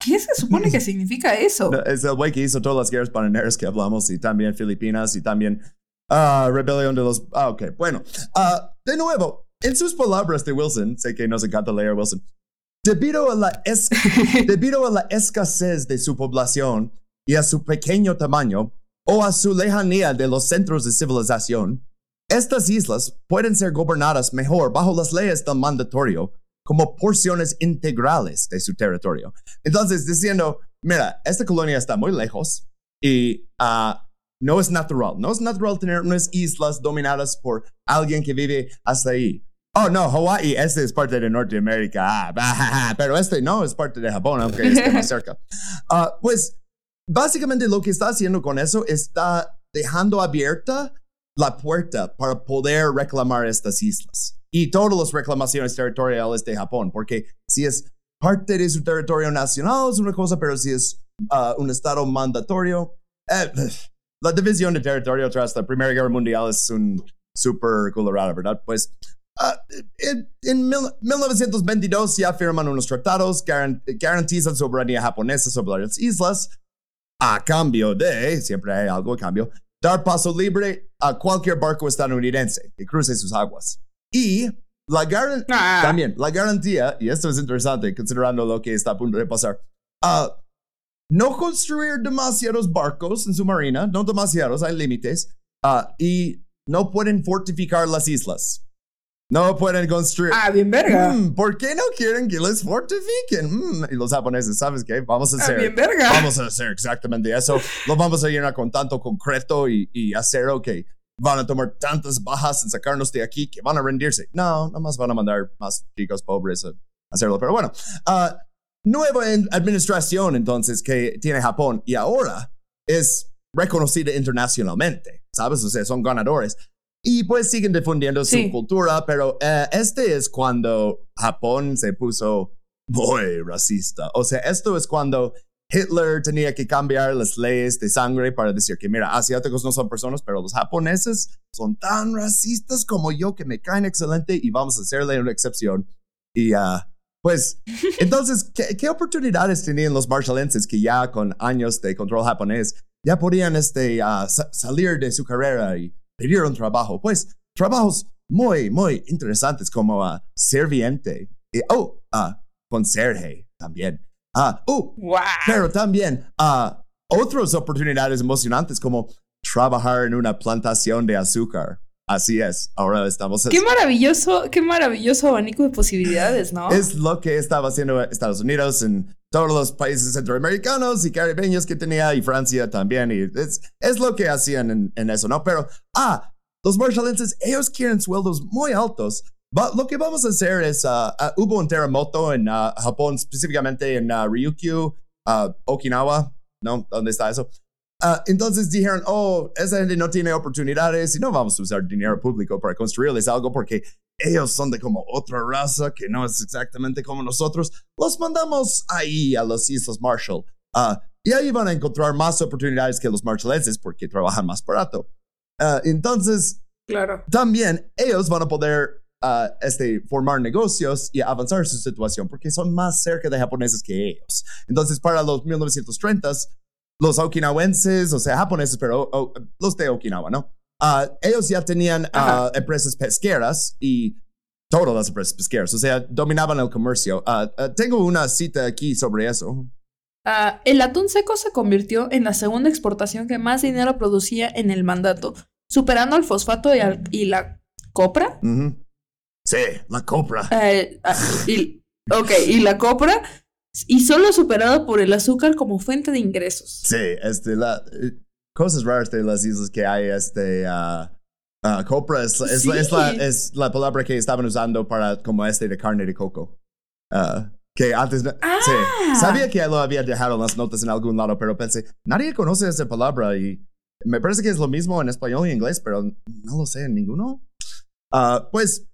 ¿Qué se supone que significa eso? No, es el güey que hizo todas las guerras bananeras que hablamos y también Filipinas y también ah, rebelión de los... Ah, ok. Bueno, ah, de nuevo, en sus palabras de Wilson, sé que nos encanta leer Wilson, debido a la, es- debido a la escasez de su población y a su pequeño tamaño o a su lejanía de los centros de civilización, estas islas pueden ser gobernadas mejor bajo las leyes del mandatorio como porciones integrales de su territorio. Entonces, diciendo, mira, esta colonia está muy lejos y ah, no es natural. No es natural tener unas islas dominadas por alguien que vive hasta ahí. Oh, no, Hawái, este es parte de Norteamérica, ah, bah, pero este no es parte de Japón, aunque esté más cerca. Ah, pues, básicamente lo que está haciendo con eso está dejando abierta la puerta para poder reclamar estas islas y todas las reclamaciones territoriales de Japón, porque si es parte de su territorio nacional es una cosa, pero si es ah, un estado mandatorio, eh, la división de territorio tras la Primera Guerra Mundial es un super colorado, ¿verdad? Pues ah, en, en mil- 1922 ya firman unos tratados que garan- garantizan soberanía japonesa sobre las islas a cambio de, siempre hay algo a cambio, dar paso libre a cualquier barco estadounidense que cruce sus aguas. Y la garan- Ah. también la garantía, y esto es interesante considerando lo que está a punto de pasar, ah, no construir demasiados barcos en su marina, no demasiados, hay límites, ah, y no pueden fortificar las islas. No pueden construir. Ah, bien verga. Mm, ¿Por qué no quieren que les fortifiquen? Mm, Y los japoneses, ¿sabes qué? Vamos a Ah, hacer. bien verga. Vamos a hacer exactamente eso. Lo vamos a llenar con tanto concreto y, y acero que van a tomar tantas bajas en sacarnos de aquí que van a rendirse. No, nada más van a mandar más chicos pobres a hacerlo. Pero bueno, ah, nueva administración entonces que tiene Japón y ahora es reconocida internacionalmente, ¿sabes? O sea, son ganadores. Y pues siguen difundiendo Sí. su cultura, pero eh, este es cuando Japón se puso muy racista. O sea, esto es cuando Hitler tenía que cambiar las leyes de sangre para decir que, mira, asiáticos no son personas, pero los japoneses son tan racistas como yo que me caen excelente y vamos a hacerle una excepción. Y ah, pues, entonces, ¿qué, qué oportunidades tenían los marshallenses que ya con años de control japonés ya podían este, ah, sa- salir de su carrera y pedir un trabajo? Pues, trabajos muy, muy interesantes como ah, serviente. Y, oh, ah, conserje también. Ah, oh, Wow. pero también ah, otras oportunidades emocionantes como trabajar en una plantación de azúcar. Así es, ahora estamos... Qué maravilloso, qué maravilloso abanico de posibilidades, ¿no? Es lo que estaba haciendo Estados Unidos en todos los países centroamericanos y caribeños que tenía y Francia también. Y es, es lo que hacían en, en eso, ¿no? Pero, ah, los marshallenses, ellos quieren sueldos muy altos. Va- lo que vamos a hacer es, ah, ah, hubo un terremoto en ah, Japón, específicamente en Ryukyu, Okinawa, ¿no? ¿Dónde está eso? Entonces dijeron, oh, esa gente no tiene oportunidades y no vamos a usar dinero público para construirles algo porque ellos son de como otra raza que no es exactamente como nosotros. Los mandamos ahí a las Islas Marshall. Y ahí van a encontrar más oportunidades que los marshallenses porque trabajan más barato. Entonces, Claro. también ellos van a poder ah, este, formar negocios y avanzar su situación porque son más cerca de japoneses que ellos. Entonces, para los 1930s, los okinawenses, o sea, japoneses, pero oh, los de Okinawa, ¿no? Ah, ellos ya tenían Ajá. empresas pesqueras y todas las empresas pesqueras, o sea, dominaban el comercio. Ah, tengo una cita aquí sobre eso. El atún seco se convirtió en la segunda exportación que más dinero producía en el mandato, superando al fosfato y, al- y la copra. Ujú. Sí, la copra. Eh, ah, y, ok, y la copra, y solo superado por el azúcar como fuente de ingresos. Sí, este, la, eh, cosas raras de las islas que hay, este, ah, ah, copra es, es, la- es la, Sí. es la palabra que estaban usando para como este de carne de coco. Ah, que antes, no- Ah. sí, sabía que lo había dejado en las notas en algún lado, pero pensé, nadie conoce esa palabra y me parece que es lo mismo en español y inglés, pero no lo sé en ninguno. Ah, pues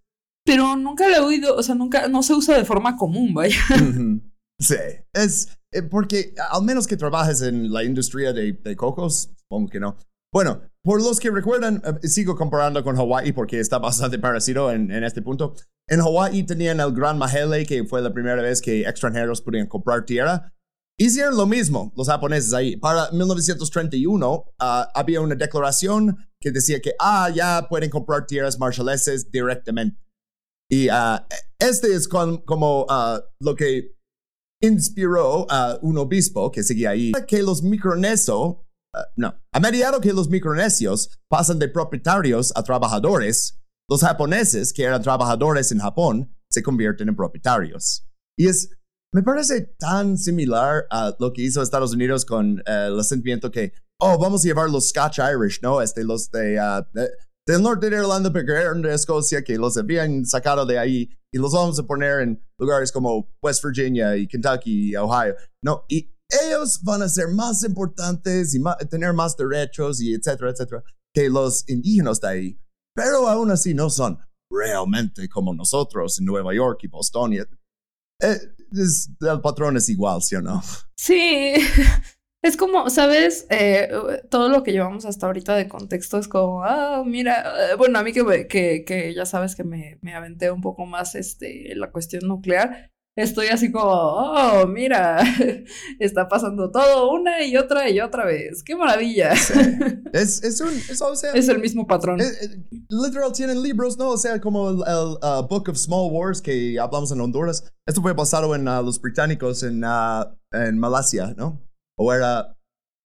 Pero nunca lo he oído, o sea, nunca, no se usa de forma común, vaya. Sí, es eh, porque al menos que trabajes en la industria de, de cocos, supongo que no. Bueno, por los que recuerdan, eh, sigo comparando con Hawái porque está bastante parecido en, en este punto. En Hawái tenían el Gran Mahele, que fue la primera vez que extranjeros podían comprar tierra. hicieron lo mismo los japoneses ahí. Para 1931 ah, había una declaración que decía que, ah, ya pueden comprar tierras marshalleses directamente. Y ah, este es con- como ah, lo que inspiró a un obispo que seguía ahí, que los micronesios, ah, no, a medida que los micronesios pasan de propietarios a trabajadores, los japoneses, que eran trabajadores en Japón, se convierten en propietarios. Y es, me parece tan similar a lo que hizo Estados Unidos con eh, el sentimiento que, oh, vamos a llevar los Scotch Irish, ¿no? Este, los de, ah, de- del norte de Irlanda, pero que eran de Escocia, que los habían sacado de ahí y los vamos a poner en lugares como West Virginia y Kentucky y Ohio. No, y ellos van a ser más importantes y ma- tener más derechos y etcétera, etcétera, que los indígenas de ahí. Pero aún así no son realmente como nosotros en Nueva York y Boston. Y, eh, es- el patrón es igual, ¿sí o no? Sí, es como, ¿sabes? Eh, todo lo que llevamos hasta ahorita de contexto es como, ah, mira, eh, bueno, a mí que, que, que ya sabes que me, me aventé un poco más este, la cuestión nuclear, estoy así como, oh, mira, está pasando todo una y otra y otra vez, qué maravilla. Es, es un, es, o sea, Es el mismo patrón. Eh, literal tienen libros, ¿no? O sea, como el, el, uh, Book of Small Wars que hablamos en Honduras. Esto fue basado en uh, los británicos en, uh, en Malasia, ¿no? O era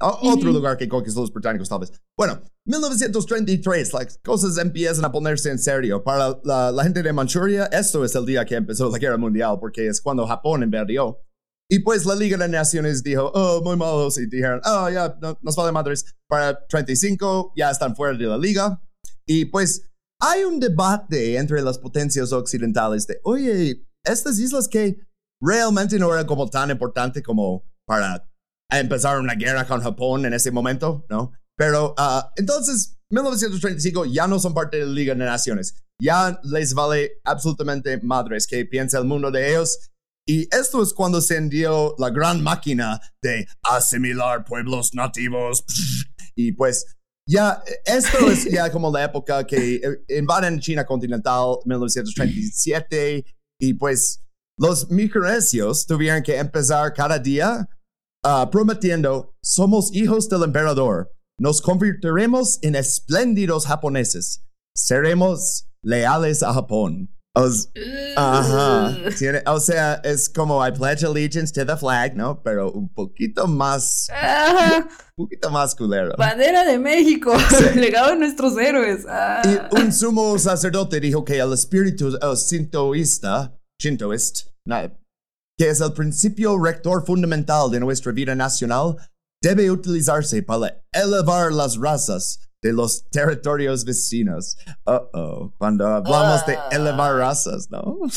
otro Ujú. lugar que conquistó los británicos, tal vez. Bueno, 1933, las cosas empiezan a ponerse en serio. Para la, la gente de Manchuria, esto es el día que empezó la guerra mundial, porque es cuando Japón invadió. Y pues la Liga de Naciones dijo, oh, muy malos, y dijeron, oh, ya, no, nos vale madres. Para 35 ya están fuera de la liga. Y pues hay un debate entre las potencias occidentales de, oye, estas islas que realmente no eran como tan importante como para empezar una guerra con Japón en ese momento, ¿no? Pero ah, entonces, 1935 ya no son parte de la Liga de Naciones. Ya les vale absolutamente madres que piensa el mundo de ellos. Y esto es cuando se envió la gran máquina de asimilar pueblos nativos. Y pues ya, esto es ya como la época que eh, invaden China continental, 1937, y pues los micronesios tuvieron que empezar cada día ah, prometiendo, somos hijos del emperador, nos convertiremos en espléndidos japoneses, seremos leales a Japón. Os- ajá, tiene- o sea, es como I pledge allegiance to the flag, ¿no? Pero un poquito más, Ajá, un poquito más culero. bandera de México, Sí. legado de nuestros héroes. Ah. Y un sumo sacerdote dijo que el espíritu eh, sintoísta, shintoist, na- que es el principio rector fundamental de nuestra vida nacional, debe utilizarse para elevar las razas de los territorios vecinos. Uh oh, cuando hablamos de elevar razas, ¿no?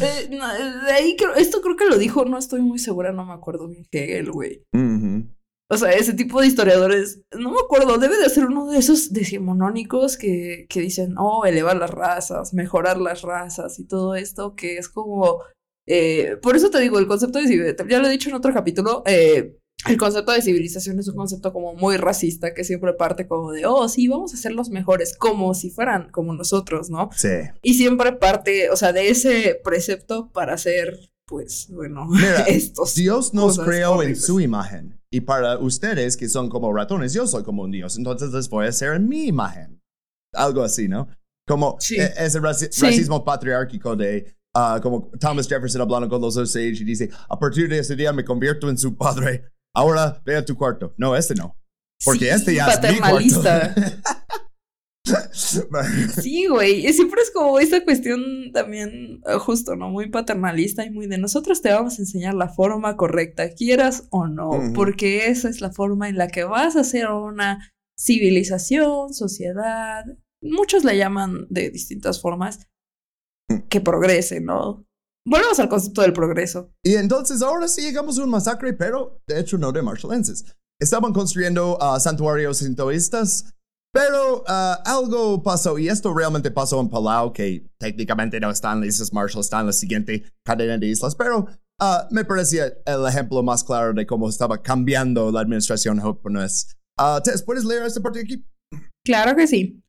Eh, no, de ahí creo, esto creo que lo dijo, no estoy muy segura, no me acuerdo bien Hegel, güey. Ujú. O sea, ese tipo de historiadores, no me acuerdo, debe de ser uno de esos decimonónicos que, que dicen, oh, elevar las razas, mejorar las razas y todo esto, que es como, eh, por eso te digo, el concepto de civilización, ya lo he dicho en otro capítulo, eh, el concepto de civilización es un concepto como muy racista, que siempre parte como de, oh, sí, vamos a ser los mejores, como si fueran como nosotros, ¿no? Sí. Y siempre parte, o sea, de ese precepto para ser, pues, bueno, Mira, estos. Dios nos creó en horribles. su imagen. Y para ustedes que son como ratones, yo soy como un Dios. Entonces les voy a hacer en mi imagen. Algo así, ¿no? Como Sí. eh, ese raci- Sí. racismo patriárquico de, ah, como Thomas Jefferson hablando con los Osage y dice, a partir de ese día me convierto en su padre. Ahora ve a tu cuarto. No, este no. Porque Sí, este ya es mi cuarto. Sí, güey. Y siempre es como esta cuestión también, eh, justo, ¿no? Muy paternalista y muy de nosotros te vamos a enseñar la forma correcta, quieras o no, porque esa es la forma en la que vas a hacer una civilización, sociedad. Muchos la llaman de distintas formas que progrese, ¿no? Volvemos al concepto del progreso. Y entonces ahora sí llegamos a un masacre, pero de hecho no de marshallenses. Estaban construyendo ah, santuarios sintoístas, pero ah, algo pasó, y esto realmente pasó en Palau, que técnicamente no están las Islas Marshall, está en la siguiente cadena de islas, pero ah, me parecía el ejemplo más claro de cómo estaba cambiando la administración japonesa. ¿puedes leer esta parte de aquí? Claro que sí.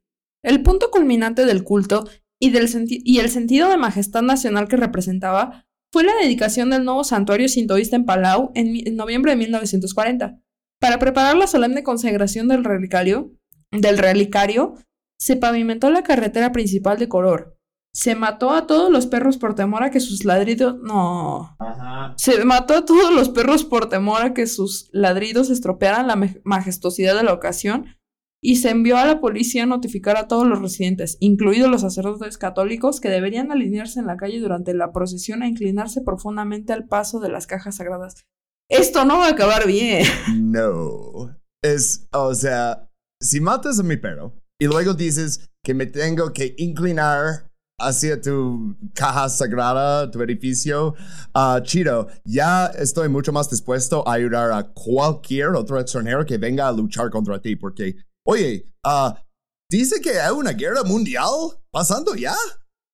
El punto culminante del culto y, del senti- y el sentido de majestad nacional que representaba fue la dedicación del nuevo santuario sintoísta en Palau en, noviembre de 1940. Para preparar la solemne consagración del relicario, del relicario, se pavimentó la carretera principal de Coror. Se mató a todos los perros por temor a que sus ladridos... No. Se mató a todos los perros por temor a que sus ladridos estropearan la majestuosidad de la ocasión y se envió a la policía a notificar a todos los residentes, incluidos los sacerdotes católicos, que deberían alinearse en la calle durante la procesión e inclinarse profundamente al paso de las cajas sagradas. Esto no va a acabar bien. No. Es, o sea, si matas a mi perro y luego dices que me tengo que inclinar hacia tu caja sagrada, tu edificio, ah, chido, ya estoy mucho más dispuesto a ayudar a cualquier otro extranjero que venga a luchar contra ti, porque, oye, ah, dice que hay una guerra mundial pasando ya,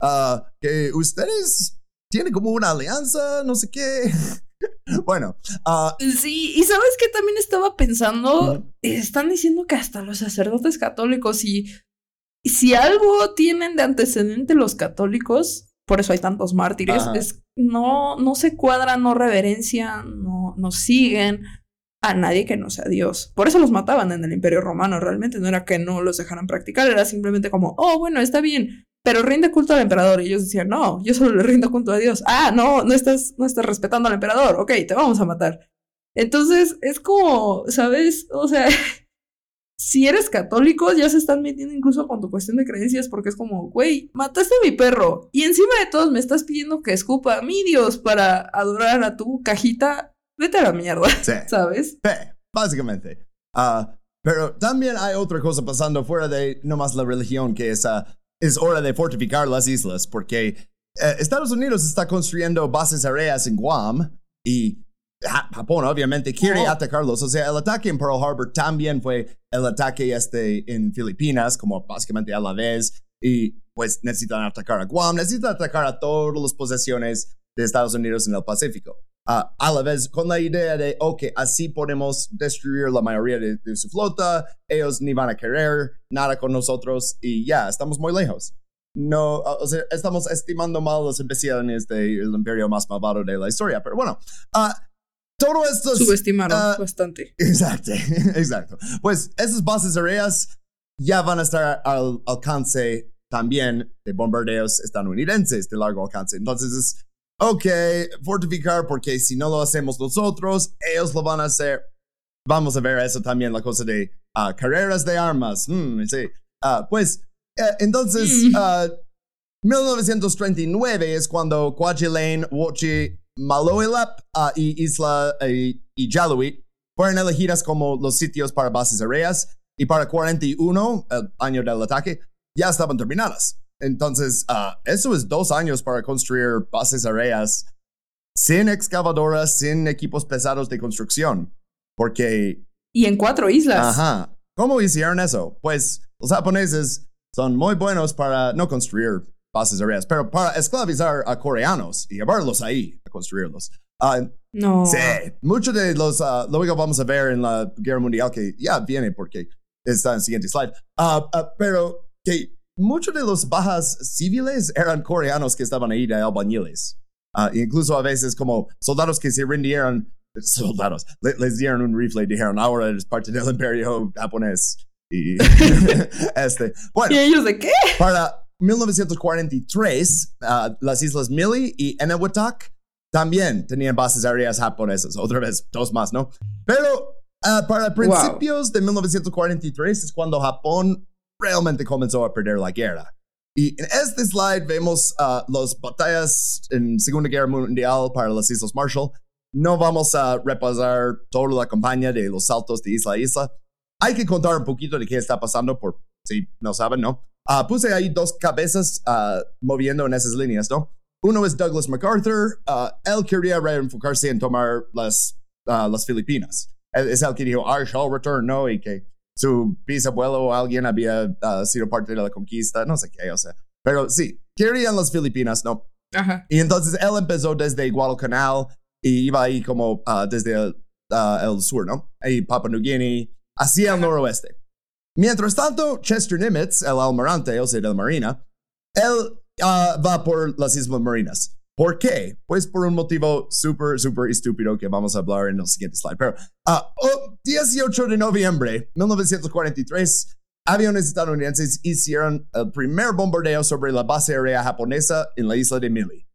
Ah, que ustedes tienen como una alianza, no sé qué. bueno, ah, Sí, y sabes que también estaba pensando, están diciendo que hasta los sacerdotes católicos y y si algo tienen de antecedente los católicos, por eso hay tantos mártires, Ajá. es no no se cuadran, no reverencian, no no siguen a nadie que no sea Dios. Por eso los mataban en el Imperio Romano, realmente no era que no los dejaran practicar, era simplemente como, "Oh, bueno, está bien." Pero rinde culto al emperador. Y ellos decían, no, yo solo le rindo culto a Dios. Ah, no, no estás, no estás respetando al emperador. Ok, te vamos a matar. Entonces, es como, ¿sabes? O sea, si eres católico, ya se están metiendo incluso con tu cuestión de creencias, porque es como, güey, mataste a mi perro y encima de todos me estás pidiendo que escupa a mi Dios para adorar a tu cajita. Vete a la mierda, sí. ¿sabes? Sí, básicamente. Ah, pero también hay otra cosa pasando fuera de nomás la religión, que es, ah, es hora de fortificar las islas, porque eh, Estados Unidos está construyendo bases aéreas en Guam y Ja- Japón obviamente quiere Oh. atacarlos. O sea, el ataque en Pearl Harbor también fue el ataque este en Filipinas, como básicamente a la vez. Y pues necesitan atacar a Guam, necesitan atacar a todas las posesiones de Estados Unidos en el Pacífico. Ah, a la vez con la idea de, ok, así podemos destruir la mayoría de, de su flota, ellos ni van a querer nada con nosotros y ya, estamos muy lejos. No, o sea, estamos estimando mal las ambiciones del imperio más malvado de la historia, pero bueno, ah, todo esto... es- Subestimaron ah, bastante. Exacto, exacto. Pues esas bases aéreas ya van a estar al alcance también de bombardeos estadounidenses de largo alcance. Entonces es, ok, fortificar porque si no lo hacemos nosotros, ellos lo van a hacer. Vamos a ver eso también, la cosa de ah, carreras de armas. Mm, sí. Ah, pues, eh, entonces, Mm. ah, 1939 es cuando Kwajalein, Wochi, Maloelap ah, y Isla eh, y Jaluit fueron elegidas como los sitios para bases aéreas y para 41, el año del ataque, ya estaban terminadas. Entonces, ah, eso es dos años para construir bases aéreas sin excavadoras, sin equipos pesados de construcción. Porque Y en cuatro islas. Ajá. ¿Cómo hicieron eso? Pues los japoneses son muy buenos para no construir bases aéreas, pero para esclavizar a coreanos y llevarlos ahí a construirlos. Ah, No. Sí, muchos de los, ah, luego vamos a ver en la guerra mundial que ya viene porque está en el siguiente slide, pero que muchos de los bajas civiles eran coreanos que estaban ahí de albañiles. Ah, incluso a veces como soldados que se rindieron, soldados, le- les dieron un rifle y dijeron, ahora eres parte del imperio japonés. Y este, bueno, ¿Y ellos de qué? para 1943, ah, las islas Mili y Enewetak también tenían bases aéreas japonesas. Otra vez, dos más, ¿no? Pero ah, para principios de 1943 es cuando Japón realmente comenzó a perder la guerra. Y en este slide vemos ah, las batallas en Segunda Guerra Mundial para las Islas Marshall. No vamos a repasar toda la campaña de los saltos de isla a isla. Hay que contar un poquito de qué está pasando por si no saben, ¿no? Ah, puse ahí dos cabezas ah, moviendo en esas líneas, ¿no? Uno es Douglas MacArthur. ah, él quería reenfocarse en tomar las, las Filipinas. Es el que dijo, I shall return, ¿no? Y que su bisabuelo o alguien había ah, sido parte de la conquista, no sé qué, o sea. Pero sí, querían las Filipinas, ¿no? Ajá. Y entonces él empezó desde Guadalcanal y iba ahí como ah, desde el, ah, el sur, ¿no? Ahí Papua New Guinea, hacia el noroeste. Mientras tanto, Chester Nimitz, el almirante, o sea, de la marina, él va por las Islas Marinas. ¿Por qué? Pues por un motivo súper, súper estúpido que vamos a hablar en el siguiente slide. Pero, ah, oh, 18 de noviembre 1943, aviones estadounidenses hicieron el primer bombardeo sobre la base aérea japonesa en la isla de Mili.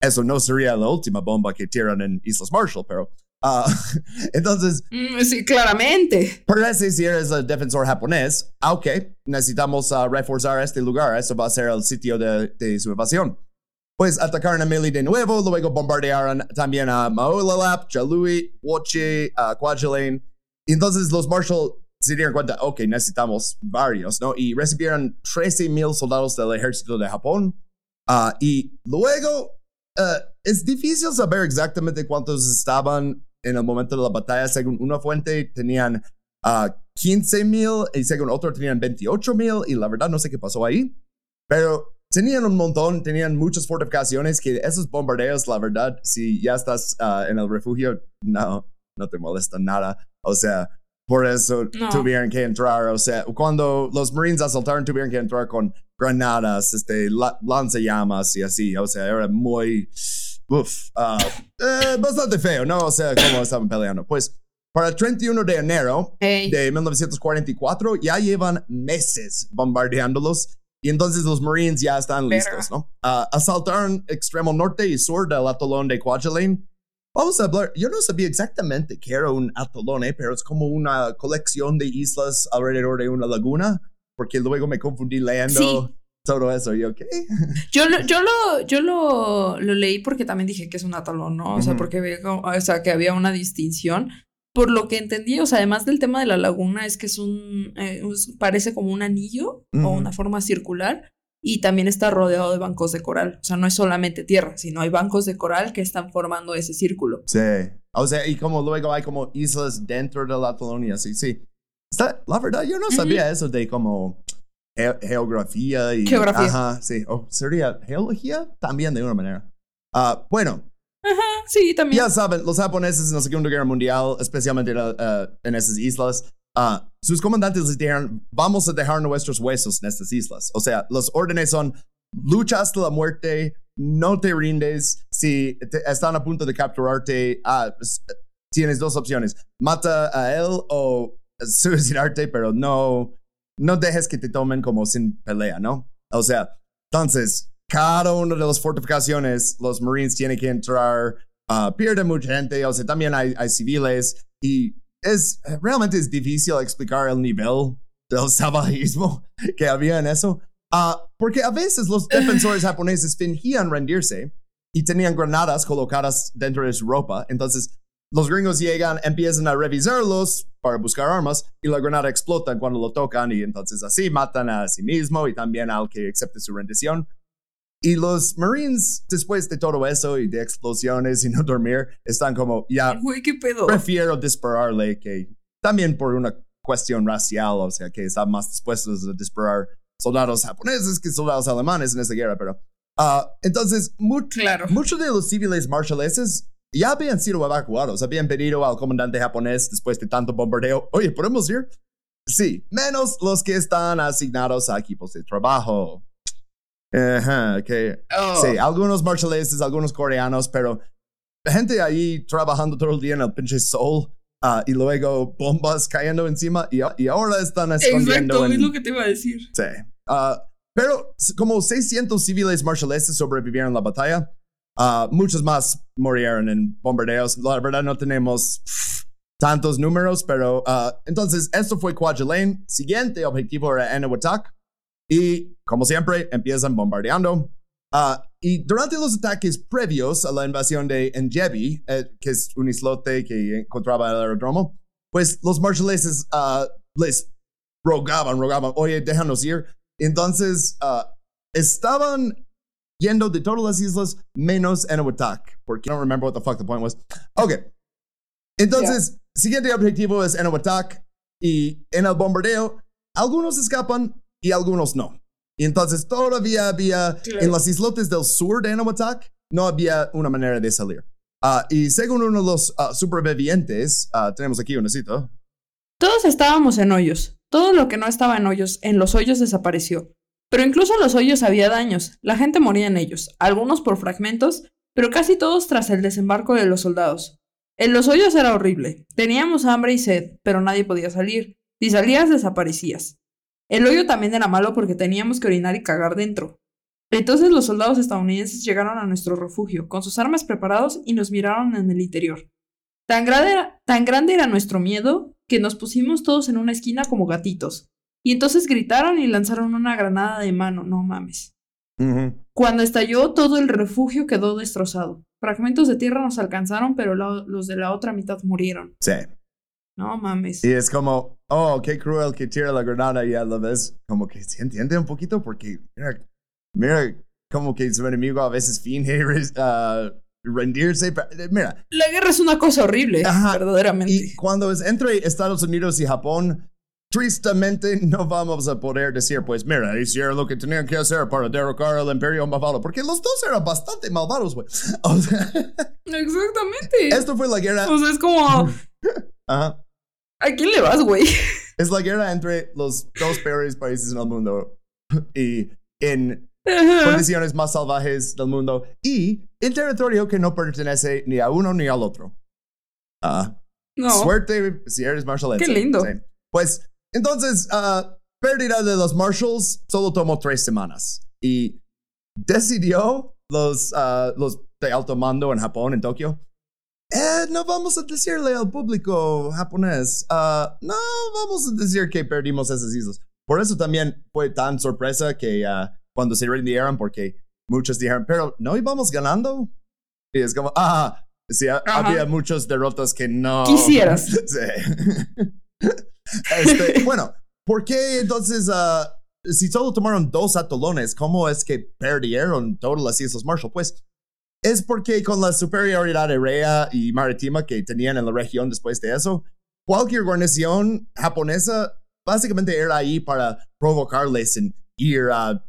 Eso no sería la última bomba que tiran en Islas Marshall, pero... ah, entonces, Mm, sí, claramente. Parece si eres el defensor japonés, ah, ok, necesitamos ah, reforzar este lugar, eso va a ser el sitio de, de su invasión. Pues atacaron a Mili de nuevo, luego bombardearon también a Maolalap, Chalui, Woche, a Kwajalein. Entonces los Marshall se dieron cuenta, ok, necesitamos varios, ¿no? Y recibieron 13 mil soldados del ejército de Japón. Ah, y luego, eh, es difícil saber exactamente cuántos estaban en el momento de la batalla. Según una fuente, tenían ah, 15 mil y según otro tenían 28 mil. Y la verdad no sé qué pasó ahí. Pero tenían un montón, tenían muchas fortificaciones que esos bombardeos, la verdad, si ya estás ah, en el refugio, no, no te molesta nada. O sea, por eso No. tuvieron que entrar. O sea, cuando los Marines asaltaron, tuvieron que entrar con granadas, este, la- lanzallamas y así. O sea, era muy, uf, ah, eh, bastante feo, ¿no? O sea, cómo estaban peleando. Pues para el 31 de enero Ey. de 1944 ya llevan meses bombardeándolos y entonces los Marines ya están Verga. listos, ¿no? Ah, asaltaron extremo norte y sur del atolón de Kwajalein. Vamos a hablar, yo no sabía exactamente qué era un atolón, ¿eh? pero es como una colección de islas alrededor de una laguna, porque luego me confundí leyendo Sí. todo eso. Y yo, ¿qué? Yo, lo, yo, lo, yo lo, lo leí porque también dije que es un atalón, ¿no? O sea, Ujú. porque había, o sea, que había una distinción. Por lo que entendí, o sea, además del tema de la laguna, es que es un, eh, es- parece como un anillo o una forma circular y también está rodeado de bancos de coral. O sea, no es solamente tierra, sino hay bancos de coral que están formando ese círculo. Sí. O sea, y como luego hay como islas dentro del atolón y así, sí. Está, la verdad, yo no sabía eso de como ge- geografía y... Geografía. Ajá, sí. O sería geología también de una manera. Ah, bueno, Ajá, sí, también. ya saben, los japoneses en la Segunda Guerra Mundial, especialmente la- eh, en esas islas, ah, sus comandantes les dijeron, vamos a dejar nuestros huesos en estas islas. O sea, los órdenes son, lucha hasta la muerte, no te rindes, si te- están a punto de capturarte, pues, tienes dos opciones, mata a él o suicidarte, pero no, no dejes que te tomen como sin pelea, ¿no? O sea, entonces, cada una de las fortificaciones, los Marines tienen que entrar, ah, pierde mucha gente, o sea, también hay, hay civiles, y es, realmente es difícil explicar el nivel del salvajismo que había en eso, Ah, porque a veces los defensores japoneses fingían rendirse y tenían granadas colocadas dentro de su ropa, entonces los gringos llegan, empiezan a revisarlos para buscar armas y la granada explota cuando lo tocan y entonces así matan a sí mismo y también al que acepte su rendición. Y los Marines, después de todo eso y de explosiones y no dormir, están como, ya, Güey, qué pedo. prefiero dispararle que también por una cuestión racial, o sea, que están más dispuestos a disparar soldados japoneses que soldados alemanes en esa guerra, pero... ah, entonces, mu- Claro. Muchos de los civiles marshaleses ya habían sido evacuados, habían pedido al comandante japonés después de tanto bombardeo, oye, ¿podemos ir? Sí, menos los que están asignados a equipos de trabajo. Ajá, que Oh. sí, algunos marshaleses, algunos coreanos, pero gente ahí trabajando todo el día en el pinche sol ah, y luego bombas cayendo encima y, y ahora están escondiendo Exacto, en, es lo que te iba a decir. Sí. Ah, pero como 600 civiles marshaleses sobrevivieron la batalla. Ah, muchos más murieron en bombardeos. La verdad no tenemos pff, tantos números, pero entonces esto fue Kwajalein. Siguiente objetivo era Eniwetak. Y como siempre, empiezan bombardeando. Ah, y durante los ataques previos a la invasión de Enjebi, eh, que es un islote que encontraba el aeródromo, pues los marshaleses ah, les rogaban, rogaban, oye, déjanos ir. Entonces, ah, estaban yendo de todas las islas menos Eniwetak, porque I don't remember what the fuck the point was. Ok. Entonces, siguiente objetivo es Eniwetak, y en el bombardeo, algunos escapan y algunos no. Y entonces todavía había, Claro. en las islotes del sur de Eniwetak, no había una manera de salir. Ah, y según uno de los ah, supervivientes, ah, tenemos aquí una cita. Todos estábamos en hoyos. Todo lo que no estaba en hoyos, en los hoyos desapareció. Pero incluso en los hoyos había daños. La gente moría en ellos, algunos por fragmentos pero casi todos tras el desembarco de los soldados. En los hoyos era horrible. Teníamos hambre y sed, pero nadie podía salir. Si salías, desaparecías. El hoyo también era malo porque teníamos que orinar y cagar dentro. Entonces los soldados estadounidenses llegaron a nuestro refugio, con sus armas preparados, y nos miraron en el interior. Tan grande, era, tan grande era nuestro miedo que nos pusimos todos en una esquina como gatitos. Y entonces gritaron y lanzaron una granada de mano, no mames. Cuando estalló, todo el refugio quedó destrozado. Fragmentos de tierra nos alcanzaron, pero los de la otra mitad murieron. Sí. No mames. Y es como, oh, qué cruel que tira la granada y a la vez, como que se entiende un poquito porque, mira, mira como que su enemigo a veces finge uh, rendirse. Mira. La guerra es una cosa horrible, verdaderamente. Y cuando es entre Estados Unidos y Japón, tristemente no vamos a poder decir, pues mira, hicieron lo que tenían que hacer para derrocar al imperio malvado, porque los dos eran bastante malvados, güey. Exactamente. Esto fue la guerra. O sea, es como... Ajá. ¿A quién le vas, güey? Es la guerra entre los dos peores países en el mundo y en condiciones más salvajes del mundo y en territorio que no pertenece ni a uno ni al otro. Ah. no. Suerte si eres Marshall. Qué lindo. Pues entonces, uh, pérdida de los Marshalls solo tomó tres semanas y decidió los, uh, los de alto mando en Japón, en Tokio, eh, no vamos a decirle al público japonés, uh, no vamos a decir que perdimos esas islas. Por eso también fue tan sorpresa que uh, cuando se rindieron, porque muchos dijeron, pero no íbamos ganando. Y es como, ah, sí, había muchas derrotas que no. Quisieras. sí. Este, bueno, ¿por qué entonces, uh, si solo tomaron dos atolones, cómo es que perdieron todas las Islas Marshall? Pues es porque con la superioridad aérea y marítima que tenían en la región después de eso, cualquier guarnición japonesa básicamente era ahí para provocarles en ir a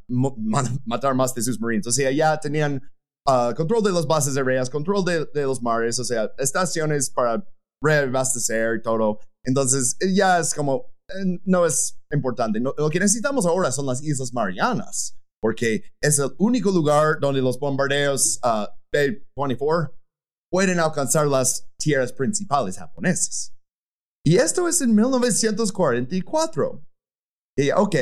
matar más de sus marines. O sea, ya tenían uh, control de las bases aéreas, control de, los mares, o sea, estaciones para reabastecer y todo. Entonces, ya es como, eh, no es importante. lo que necesitamos ahora son las Islas Marianas, porque es el único lugar donde los bombardeos uh, B-24 pueden alcanzar las tierras principales japonesas. Y esto es en 1944. Y ok,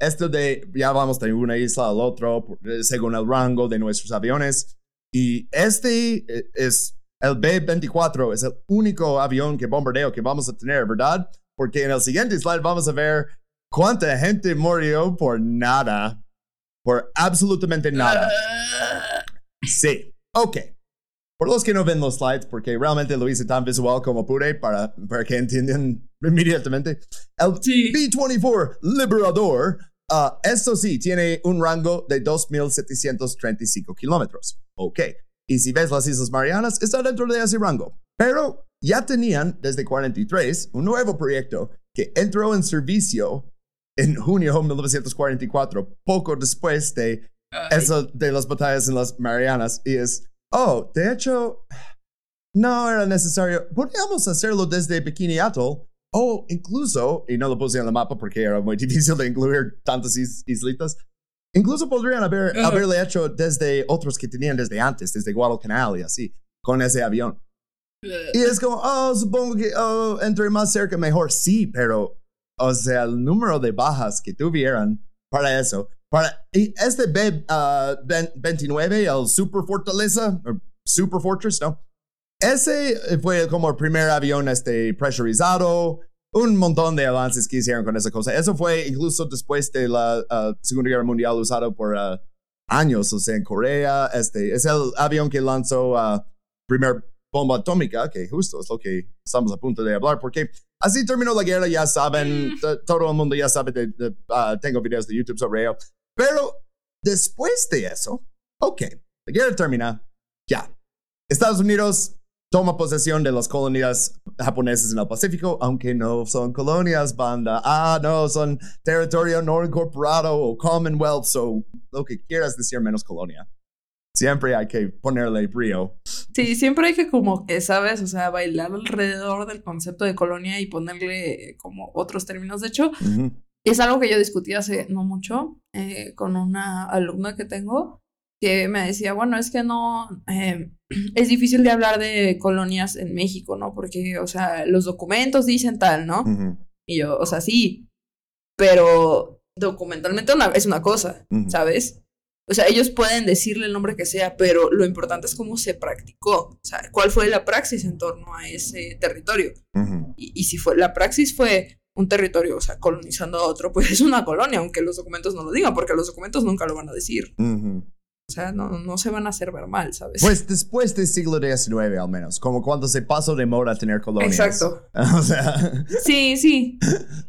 esto de ya vamos de una isla al otro eh, según el rango de nuestros aviones. Y este es el B-24 es el único avión que bombardeo que vamos a tener, ¿verdad? Porque en el siguiente slide vamos a ver cuánta gente murió por nada. Por absolutamente nada. Sí, ok. Por los que no ven los slides, porque realmente lo hice tan visual como pude para, para que entiendan inmediatamente. El B-24 Liberador, uh, esto sí, tiene un rango de 2.735 kilómetros. Ok. Y si ves las Islas Marianas, está dentro de ese rango. Pero ya tenían desde 43 un nuevo proyecto que entró en servicio en junio de 1944, poco después de eso de las batallas en las Marianas. Y es, oh, de hecho, no era necesario. Podríamos hacerlo desde Bikini Atoll o incluso, y no lo puse en el mapa porque era muy difícil de incluir tantas islitas, Incluso podrían haber, haberle hecho desde otros que tenían desde antes, desde Guadalcanal y así, con ese avión. Y es como, oh, supongo que oh, entre más cerca mejor. Sí, pero, o sea, el número de bajas que tuvieran para eso. Para, este B-29, uh, el Super Fortaleza, Super Fortress, ¿no? Ese fue como el primer avión este, presurizado, un montón de avances que hicieron con esa cosa. Eso fue incluso después de la uh, Segunda Guerra Mundial usado por uh, años, o sea, en Corea. Este es el avión que lanzó uh, primer bomba atómica, que justo es lo que estamos a punto de hablar, porque así terminó la guerra, ya saben, mm. todo el mundo ya sabe, de, tengo videos de YouTube sobre ello. Pero después de eso, ok, la guerra termina, ya. Estados Unidos toma posesión de las colonias japonesas en el Pacífico, aunque no son colonias, banda. Ah, no, son territorio no incorporado o Commonwealth, o lo que quieras decir menos colonia. Siempre hay que ponerle brío. Sí, siempre hay que como que, ¿sabes? O sea, bailar alrededor del concepto de colonia y ponerle como otros términos. De hecho, es algo que yo discutí hace no mucho eh, con una alumna que tengo que me decía, bueno, es que no, eh, es difícil de hablar de colonias en México, ¿no? Porque, o sea, los documentos dicen tal, ¿no? Y yo, o sea, sí, pero documentalmente una, es una cosa. ¿sabes? O sea, ellos pueden decirle el nombre que sea, pero lo importante es cómo se practicó, o sea, cuál fue la praxis en torno a ese territorio. Y, y si fue, la praxis fue un territorio, o sea, colonizando a otro, pues es una colonia, aunque los documentos no lo digan, porque los documentos nunca lo van a decir. O sea, no, no se van a hacer ver mal, ¿sabes? Pues después del siglo XIX al menos, como cuando se pasó de moda tener colonias. Exacto. O sea, Sí, sí.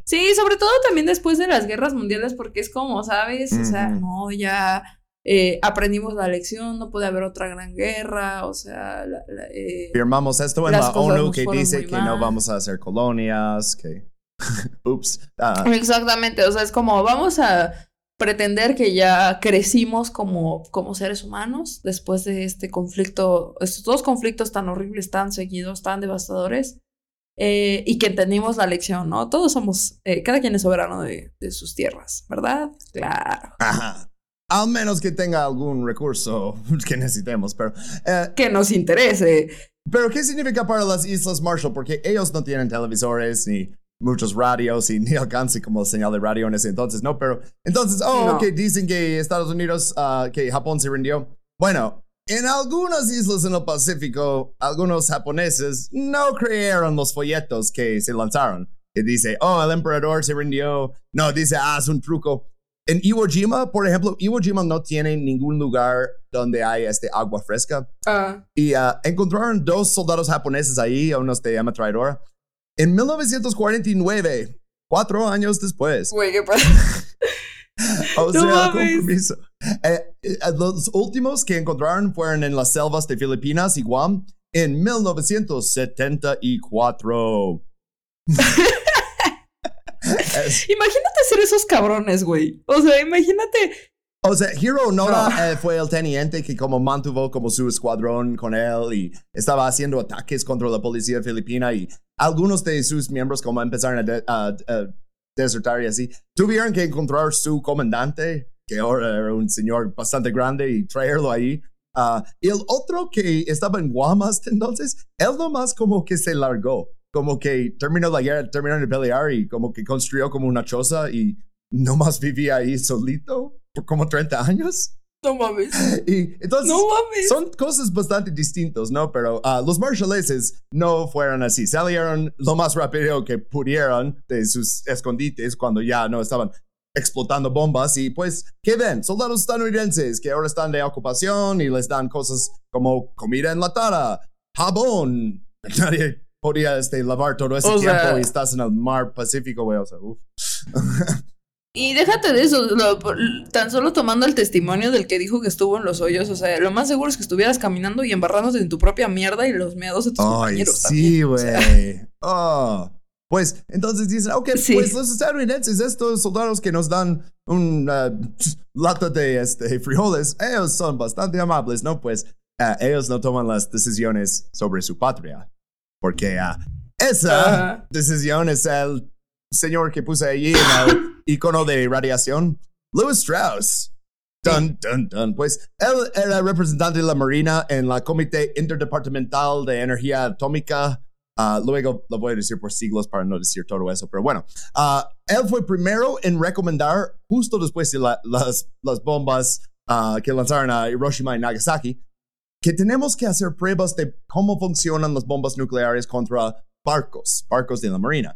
Sí, sobre todo también después de las guerras mundiales, porque es como, ¿sabes? O sea, no, ya eh, aprendimos la lección, no puede haber otra gran guerra, o sea, la- la, eh, firmamos esto en la ONU que dice que no vamos a hacer colonias, que... Ups. Ah, Exactamente, o sea, es como vamos a pretender que ya crecimos como, como seres humanos después de este conflicto, estos dos conflictos tan horribles, tan seguidos, tan devastadores, eh, y que entendimos la lección, ¿no? Todos somos, eh, cada quien es soberano de, de sus tierras, ¿verdad? Claro. ajá. Al menos que tenga algún recurso que necesitemos, pero... eh, Que nos interese. Pero ¿qué significa para las Islas Marshall? Porque ellos no tienen televisores ni muchos radios y ni alcance como señal de radio en ese entonces, ¿no? Pero entonces, oh, No. ok, dicen que Estados Unidos, ah, que Japón se rindió. Bueno, en algunas islas en el Pacífico, algunos japoneses no creyeron los folletos que se lanzaron. Que dice, oh, el emperador se rindió. No, dice, ah, es un truco. En Iwo Jima, por ejemplo, Iwo Jima no tiene ningún lugar donde hay este agua fresca. Ah, Y ah, encontraron dos soldados japoneses ahí, unos de ametralladora. En 1949, cuatro años después. güey, ¿qué pasa? O No sea, compromiso. Eh, eh, los últimos que encontraron fueron en las selvas de Filipinas y Guam en 1974. Es- Imagínate ser esos cabrones, güey. O sea, imagínate. O sea, Hiro Noda No. eh, fue el teniente que como mantuvo como su escuadrón con él y estaba haciendo ataques contra la policía filipina y algunos de sus miembros como empezaron a, de- a- a desertar y así, tuvieron que encontrar su comandante, que ahora era un señor bastante grande y traerlo ahí. Ah, y el otro que estaba en Guam hasta entonces, él nomás como que se largó, como que terminó la guerra, terminó de pelear y como que construyó como una choza y nomás vivía ahí solito por como 30 años. No mames. Y entonces No mames. son cosas bastante distintas, ¿no? Pero ah, los marshalleses no fueron así. Salieron lo más rápido que pudieron de sus escondites cuando ya no estaban explotando bombas. Y pues, ¿qué ven? Soldados estadounidenses que ahora están de ocupación y les dan cosas como comida enlatada, jabón. Nadie podía este, lavar todo ese O tiempo sea- y estás en el mar Pacífico, güey. O sea, uf. Y déjate de eso, lo- tan solo tomando el testimonio del que dijo que estuvo en los hoyos, o sea, lo más seguro es que estuvieras caminando y embarrándote en tu propia mierda y los meados de tus Ay, compañeros sí, también. o sea. güey. Oh. Pues entonces dicen, ok, Sí. pues los estadounidenses, estos soldados que nos dan un uh, lata de este, frijoles, ellos son bastante amables, ¿no? Pues uh, ellos no toman las decisiones sobre su patria. Porque uh, esa decisión es el señor que puse allí en el icono de radiación, Louis Strauss. Dun, dun, dun. Pues él era representante de la Marina en la Comité Interdepartamental de Energía Atómica. Ah, luego lo voy a decir por siglos para no decir todo eso, pero bueno. Ah, él fue primero en recomendar, justo después de la- las, las bombas ah, que lanzaron a Hiroshima y Nagasaki, que tenemos que hacer pruebas de cómo funcionan las bombas nucleares contra barcos, barcos de la Marina.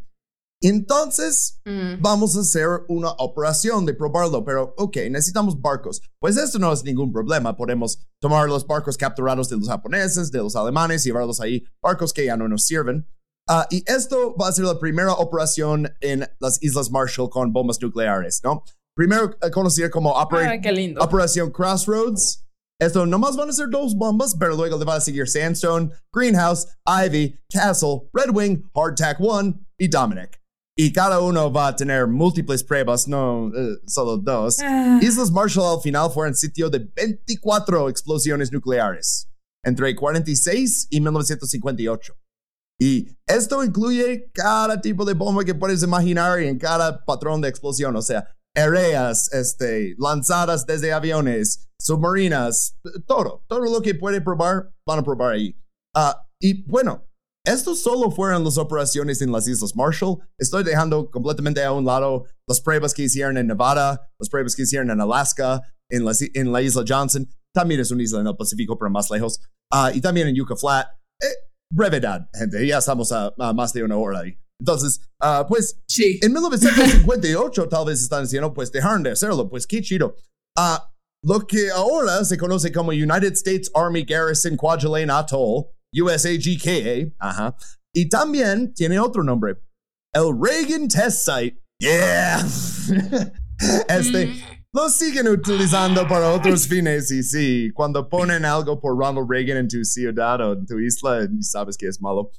Entonces, Mm. vamos a hacer una operación de probarlo, pero ok, necesitamos barcos. Pues esto no es ningún problema. Podemos tomar los barcos capturados de los japoneses, de los alemanes, llevarlos ahí, barcos que ya no nos sirven. Ah, y esto va a ser la primera operación en las Islas Marshall con bombas nucleares, ¿no? Primero eh, conocida como Opera- Ay, lindo. Operación Crossroads. Esto nomás van a ser dos bombas, pero luego le va a seguir Sandstone, Greenhouse, Ivy, Castle, Red Wing, Hardtack 1 y Dominic. Y cada uno va a tener múltiples pruebas, no eh, solo dos. Ah. Islas Marshall al final fueron sitio de 24 explosiones nucleares entre 46 y 1958. Y esto incluye cada tipo de bomba que puedes imaginar y en cada patrón de explosión. O sea, aéreas, este, lanzadas desde aviones, submarinas, todo, todo lo que puede probar, van a probar ahí. Ah, y bueno, estos solo fueron las operaciones en las Islas Marshall. Estoy dejando completamente a un lado las pruebas que hicieron en Nevada, las pruebas que hicieron en Alaska, en la, en la isla Johnson. También es una isla en el Pacífico, pero más lejos. Ah, y también en Yucca Flat. Eh, brevedad, gente. Ya estamos a, más de una hora ahí. Entonces, ah, pues, sí. en 1958 tal vez están diciendo, pues dejaron de hacerlo. Pues qué chido. Ah, lo que ahora se conoce como United States Army Garrison Kwajalein Atoll, USAGKA, ajá, y también tiene otro nombre, el Reagan Test Site. Yeah. este, mm. lo siguen utilizando para otros fines y sí, cuando ponen algo por Ronald Reagan en tu ciudad o en tu isla, sabes que es malo.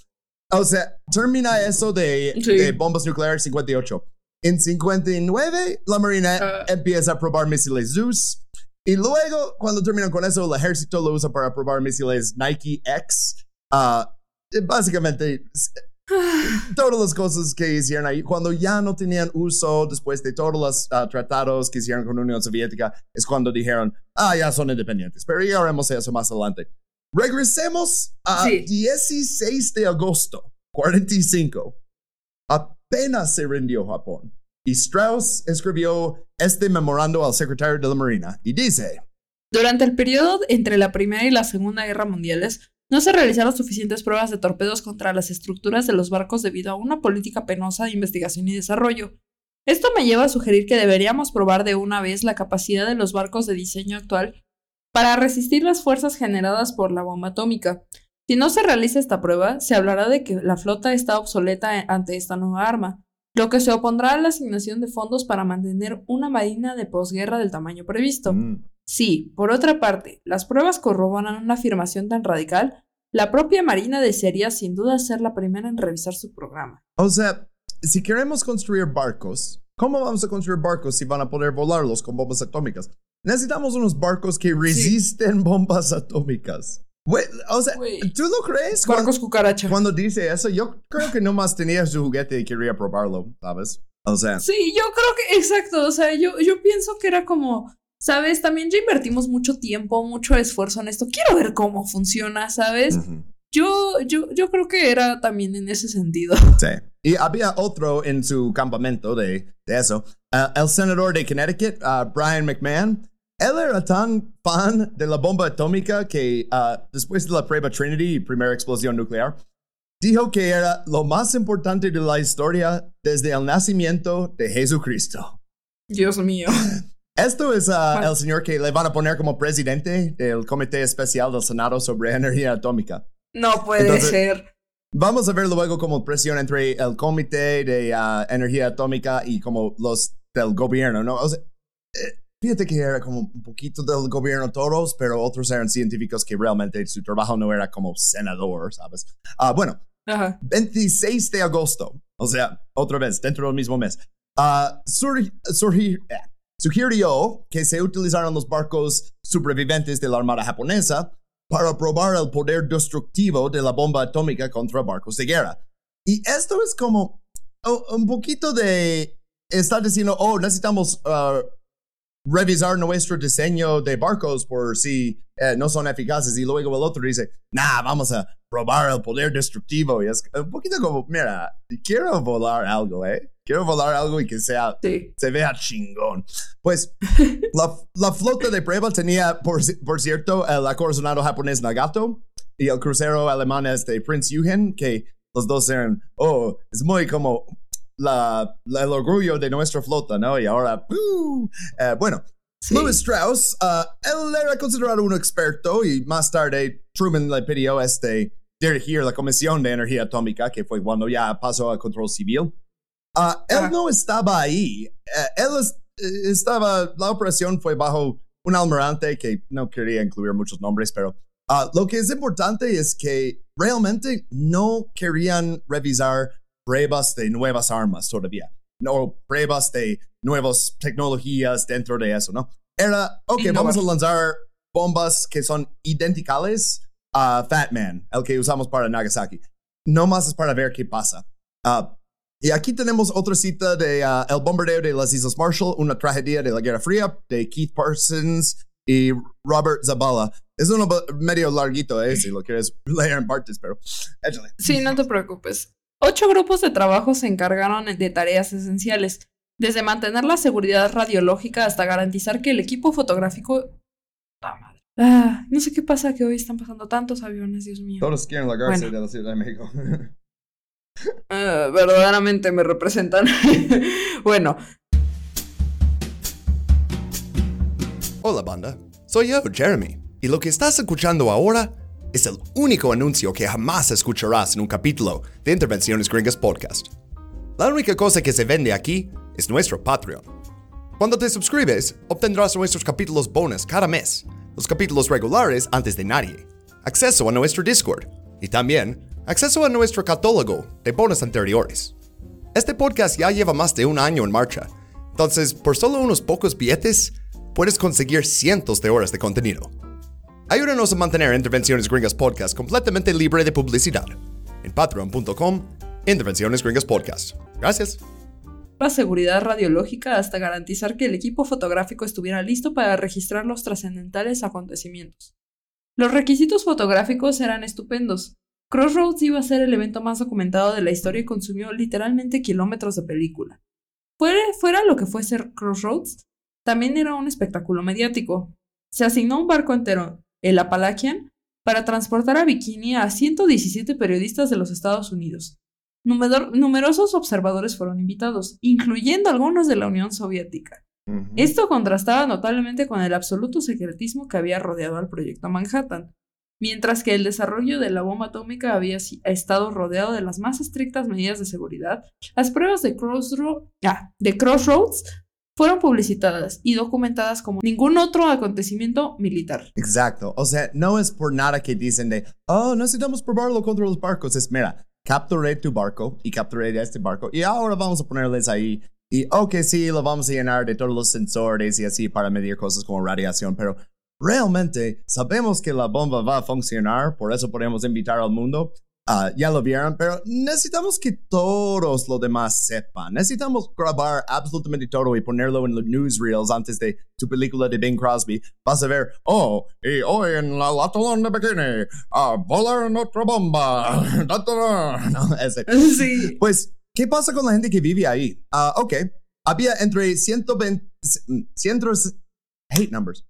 O sea, termina eso de, de bombas nucleares 58. En 59, la Marina uh. empieza a probar misiles Zeus. Y luego, cuando terminan con eso, el ejército lo usa para probar misiles Nike X. Uh, básicamente, todas las cosas que hicieron ahí, cuando ya no tenían uso después de todos los uh, tratados que hicieron con la Unión Soviética, es cuando dijeron, ah, ya son independientes. Pero ya haremos eso más adelante. Regresemos a 16 de agosto, 45. Apenas se rindió Japón. Y Strauss escribió este memorando al secretario de la Marina y dice, Durante el periodo entre la Primera y la Segunda Guerra Mundiales, no se realizaron suficientes pruebas de torpedos contra las estructuras de los barcos debido a una política penosa de investigación y desarrollo. Esto me lleva a sugerir que deberíamos probar de una vez la capacidad de los barcos de diseño actual para resistir las fuerzas generadas por la bomba atómica. Si no se realiza esta prueba, se hablará de que la flota está obsoleta ante esta nueva arma, lo que se opondrá a la asignación de fondos para mantener una marina de posguerra del tamaño previsto. Mm. Si, por otra parte, las pruebas corroboran una afirmación tan radical, la propia Marina desearía sin duda ser la primera en revisar su programa. O sea, si queremos construir barcos, ¿cómo vamos a construir barcos si van a poder volarlos con bombas atómicas? Necesitamos unos barcos que resisten bombas atómicas. o sea, ¿tú lo crees? Barcos cucaracha. Cuando dice eso, yo creo que nomás tenía su juguete y quería probarlo, ¿sabes? O sea. Sí, yo creo que, exacto, o sea, yo, yo pienso que era como, ¿sabes? También ya invertimos mucho tiempo, mucho esfuerzo en esto. Quiero ver cómo funciona, ¿sabes? Yo, yo, yo creo que era también en ese sentido. Sí. Y había otro en su campamento de, de eso. Uh, el senador de Connecticut, uh, Brian McMahon, él era tan fan de la bomba atómica que uh, después de la prueba Trinity, primera explosión nuclear, dijo que era lo más importante de la historia desde el nacimiento de Jesucristo. Dios mío. Esto es uh, el señor que le van a poner como presidente del Comité Especial del Senado sobre Energía Atómica. No puede ser. Vamos a ver luego como presión entre el Comité de uh, Energía Atómica y como los del gobierno, ¿no? O sea, eh, Fíjate que era como un poquito del gobierno todos, pero otros eran científicos que realmente su trabajo no era como senador, ¿sabes? Ah, bueno, 26 de agosto, o sea, otra vez, dentro del mismo mes, uh, sugirió que se utilizaron los barcos supervivientes de la Armada japonesa para probar el poder destructivo de la bomba atómica contra barcos de guerra. Y esto es como un poquito de estar diciendo, oh, necesitamos uh, revisar nuestro diseño de barcos por si eh, no son eficaces y luego el otro dice, nah, vamos a probar el poder destructivo y es un poquito como, mira, quiero volar algo, ¿eh? Quiero volar algo y que sea, se vea chingón. Pues la, la, flota de prueba tenía, por, por cierto, el acorazonado japonés Nagato y el crucero alemán este Prince Eugen, que los dos eran, oh, es muy como la, el orgullo de nuestra flota, ¿no? Y ahora, uh, bueno, Louis Strauss, uh, él era considerado un experto y más tarde Truman le pidió este, dirigir la Comisión de Energía Atómica, que fue cuando ya pasó a control civil. Uh, él no estaba ahí. Eh, él estaba, la operación fue bajo un almirante que no quería incluir muchos nombres, pero lo que es importante es que realmente no querían revisar pruebas de nuevas armas todavía, no pruebas de nuevas tecnologías dentro de eso, ¿no? Era, ok, vamos a lanzar bombas que son idénticas a Fat Man, el que usamos para Nagasaki. No más es para ver qué pasa. Uh, Y aquí tenemos otra cita de uh, El bombardeo de las Islas Marshall, una tragedia de la Guerra Fría, de Keith Parsons y Robert Zabala. Es uno medio larguito, eh, si lo quieres leer en partes, pero échale. Sí, no te preocupes. Ocho grupos de trabajo se encargaron de tareas esenciales, desde mantener la seguridad radiológica hasta garantizar que el equipo fotográfico... Ah, no sé qué pasa que hoy están pasando tantos aviones, Dios mío. Todos quieren largarse de la Ciudad de México. Uh, verdaderamente me representan. bueno. Hola banda, soy yo, Jeremy, y lo que estás escuchando ahora es el único anuncio que jamás escucharás en un capítulo de Intervenciones Gringas Podcast. La única cosa que se vende aquí es nuestro Patreon. Cuando te suscribes, obtendrás nuestros capítulos bonus cada mes, los capítulos regulares antes de nadie, acceso a nuestro Discord y también acceso a nuestro catálogo de bonus anteriores. Este podcast ya lleva más de un año en marcha, entonces por solo unos pocos billetes puedes conseguir cientos de horas de contenido. Ayúdanos a mantener Intervenciones Gringas Podcast completamente libre de publicidad en patreon.com Intervenciones Gringas Podcast. Gracias. La seguridad radiológica hasta garantizar que el equipo fotográfico estuviera listo para registrar los trascendentales acontecimientos. Los requisitos fotográficos eran estupendos. Crossroads iba a ser el evento más documentado de la historia y consumió literalmente kilómetros de película. Fuera, fuera lo que fue ser Crossroads, también era un espectáculo mediático. Se asignó un barco entero, el Appalachian, para transportar a Bikini a 117 periodistas de los Estados Unidos. numerosos observadores fueron invitados, incluyendo algunos de la Unión Soviética. Esto contrastaba notablemente con el absoluto secretismo que había rodeado al proyecto Manhattan, mientras que el desarrollo de la bomba atómica había estado rodeado de las más estrictas medidas de seguridad, las pruebas de, ah, de Crossroads fueron publicitadas y documentadas como ningún otro acontecimiento militar. Exacto. O sea, no es por nada que dicen de, oh, necesitamos probarlo contra los barcos. Es, mira, capturé tu barco y capturé este barco y ahora vamos a ponerles ahí. Y, ok, sí, lo vamos a llenar de todos los sensores y así para medir cosas como radiación, pero realmente sabemos que la bomba va a funcionar, por eso podemos invitar al mundo. Uh, ya lo vieron, pero necesitamos que todos los demás sepan. Necesitamos grabar absolutamente todo y ponerlo en los newsreels antes de tu película de Bing Crosby. Vas a ver, oh, y hoy en la Latolón de Bikini, a volar otra bomba. no, ese. Sí. Pues, ¿qué pasa con la gente que vive ahí? Uh, ok, había entre 120, 100, hate numbers,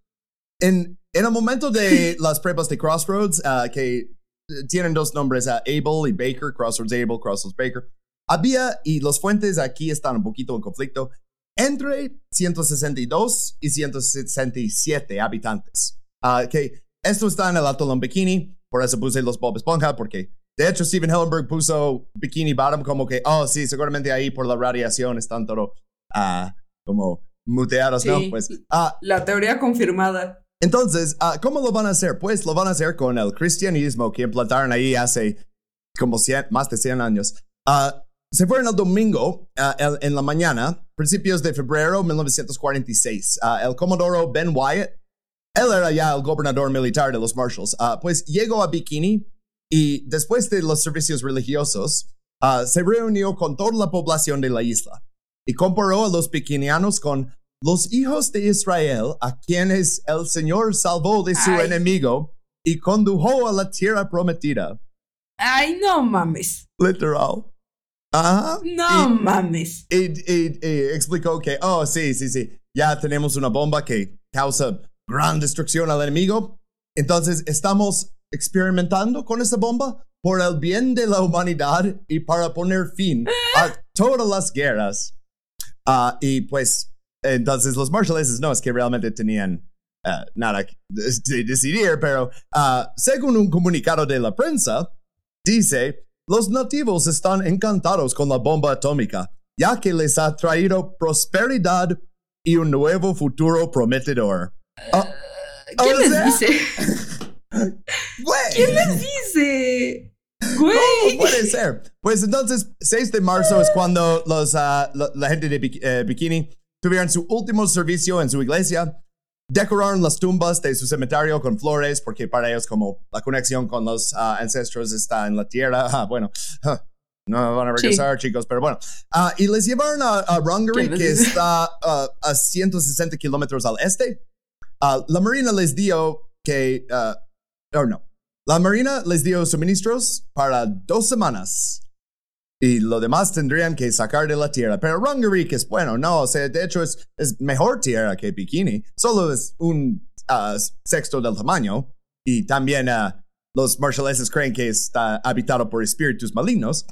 en, en el momento de las pruebas de Crossroads, uh, que tienen dos nombres, uh, Abel y Baker, Crossroads Abel, Crossroads Baker, había, y los fuentes aquí están un poquito en conflicto, entre 162 y 167 habitantes. Uh, que esto está en el Atolón Bikini, por eso puse los Bob Esponja, porque de hecho Steven Hillenberg puso Bikini Bottom como que, oh sí, seguramente ahí por la radiación están todo uh, como muteados, ¿no? Pues, la teoría confirmada. Entonces, uh, ¿cómo lo van a hacer? Pues lo van a hacer con el cristianismo que implantaron ahí hace como más de 100 años. Uh, se fueron el domingo uh, en la mañana, principios de febrero de 1946. el comodoro Ben Wyatt, él era ya el gobernador militar de los Marshalls, pues llegó a Bikini y después de los servicios religiosos, se reunió con toda la población de la isla y comparó a los bikinianos con los hijos de Israel, a quienes el Señor salvó de su enemigo y condujo a la tierra prometida. Ay, no mames. Literal. Ajá. No mames. Y, explicó que, oh, sí, sí, sí, ya tenemos una bomba que causa gran destrucción al enemigo. Entonces, estamos experimentando con esa bomba por el bien de la humanidad y para poner fin a todas las guerras. Ah, y pues entonces los marshalleses no es que realmente tenían uh, nada que decidir, pero uh, según un comunicado de la prensa, dice, los nativos están encantados con la bomba atómica, ya que les ha traído prosperidad y un nuevo futuro prometedor. Uh, ¿Quién les dice? ¿Quién les dice? Güey. ¿Cómo puede ser? Pues entonces, 6 de marzo es cuando los, la, la, gente de eh, Bikini tuvieron su último servicio en su iglesia, decoraron las tumbas de su cementerio con flores, porque para ellos como la conexión con los uh, ancestros está en la tierra. Ah, bueno, No van a regresar, chicos, pero bueno. Ah, y les llevaron a, a Rungary, ¿Quién les que está ah, a 160 kilómetros al este. La Marina les dio que. oh, no. La Marina les dio suministros para dos semanas. Y lo demás tendrían que sacar de la tierra. Pero Rungary, que es bueno, no, o sea, de hecho es, es mejor tierra que Bikini. Solo es un ah, sexto del tamaño. Y también ah, los marshaleses creen que está habitado por espíritus malignos.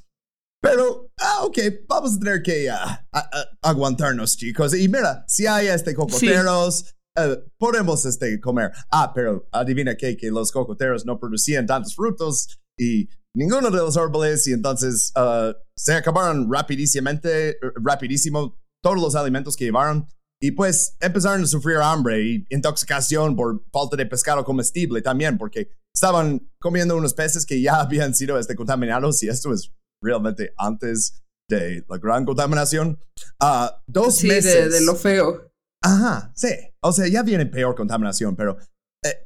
Pero, ah, ok, vamos a tener que ah, a- a- aguantarnos, chicos. Y mira, si hay este cocoteros, eh, podemos este, comer. Ah, pero adivina qué, que los cocoteros no producían tantos frutos y ninguno de los árboles y entonces ah, se acabaron rapidísimamente, rapidísimo todos los alimentos que llevaron. Y pues empezaron a sufrir hambre y intoxicación por falta de pescado comestible también, porque estaban comiendo unos peces que ya habían sido este, contaminados y esto es realmente antes de la gran contaminación. Ah, dos Sí, meses. de, de lo feo. Ajá, sí. O sea, ya viene peor contaminación, pero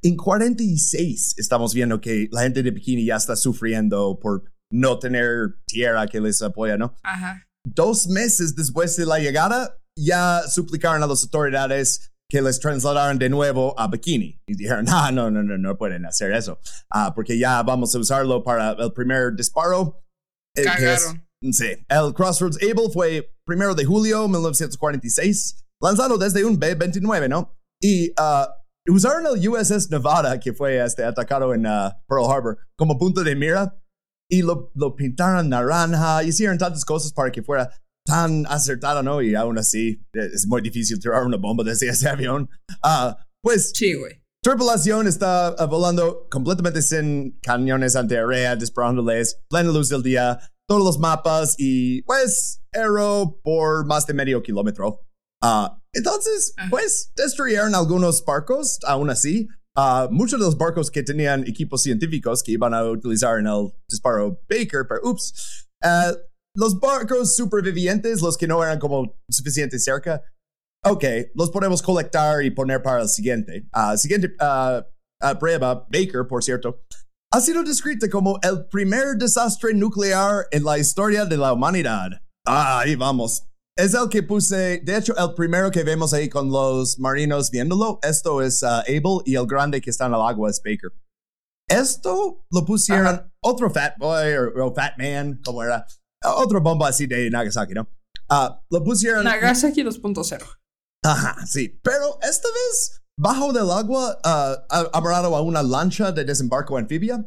en 46 estamos viendo que la gente de Bikini ya está sufriendo por no tener tierra que les apoya, ¿no? Ajá. Dos meses después de la llegada, ya suplicaron a las autoridades que les trasladaran de nuevo a Bikini. Y dijeron, ah, no, no, no, no pueden hacer eso, Ah, porque ya vamos a usarlo para el primer disparo. eh, que es- Cagaron. Sí, el Crossroads Able fue primero de julio de 1946, lanzado desde un B-29, ¿no? Y ah, usaron el USS Nevada, que fue este, atacado en ah, Pearl Harbor, como punto de mira, y lo, lo pintaron naranja, hicieron tantas cosas para que fuera tan acertado, ¿no? Y aún así, eh, es muy difícil tirar una bomba desde ese avión. Ah, pues Sí, güey. Tripulación está ah, volando completamente sin cañones antiaérea, disparándoles, plena luz del día, todos los mapas y pues aero por más de medio kilómetro. Ah, entonces, pues destruyeron algunos barcos, aún así. Ah, muchos de los barcos que tenían equipos científicos que iban a utilizar en el disparo Baker, pero ups. Ah, los barcos supervivientes, los que no eran como suficiente cerca, Ok, los podemos colectar y poner para el siguiente. Ah, siguiente prueba, Baker, por cierto, ha sido descrita como el primer desastre nuclear en la historia de la humanidad. Ah, ahí vamos. Es el que puse, de hecho, el primero que vemos ahí con los marinos viéndolo. Esto es ah, Abel y el grande que está en el agua es Baker. Esto lo pusieron Ajá. otro Fat Boy o, o Fat Man, como era. Otra bomba así de Nagasaki, ¿no? Ah, lo pusieron. Nagasaki 2.0. Ajá, sí. Pero esta vez, bajo del agua, a- amarrado a una lancha de desembarco anfibia.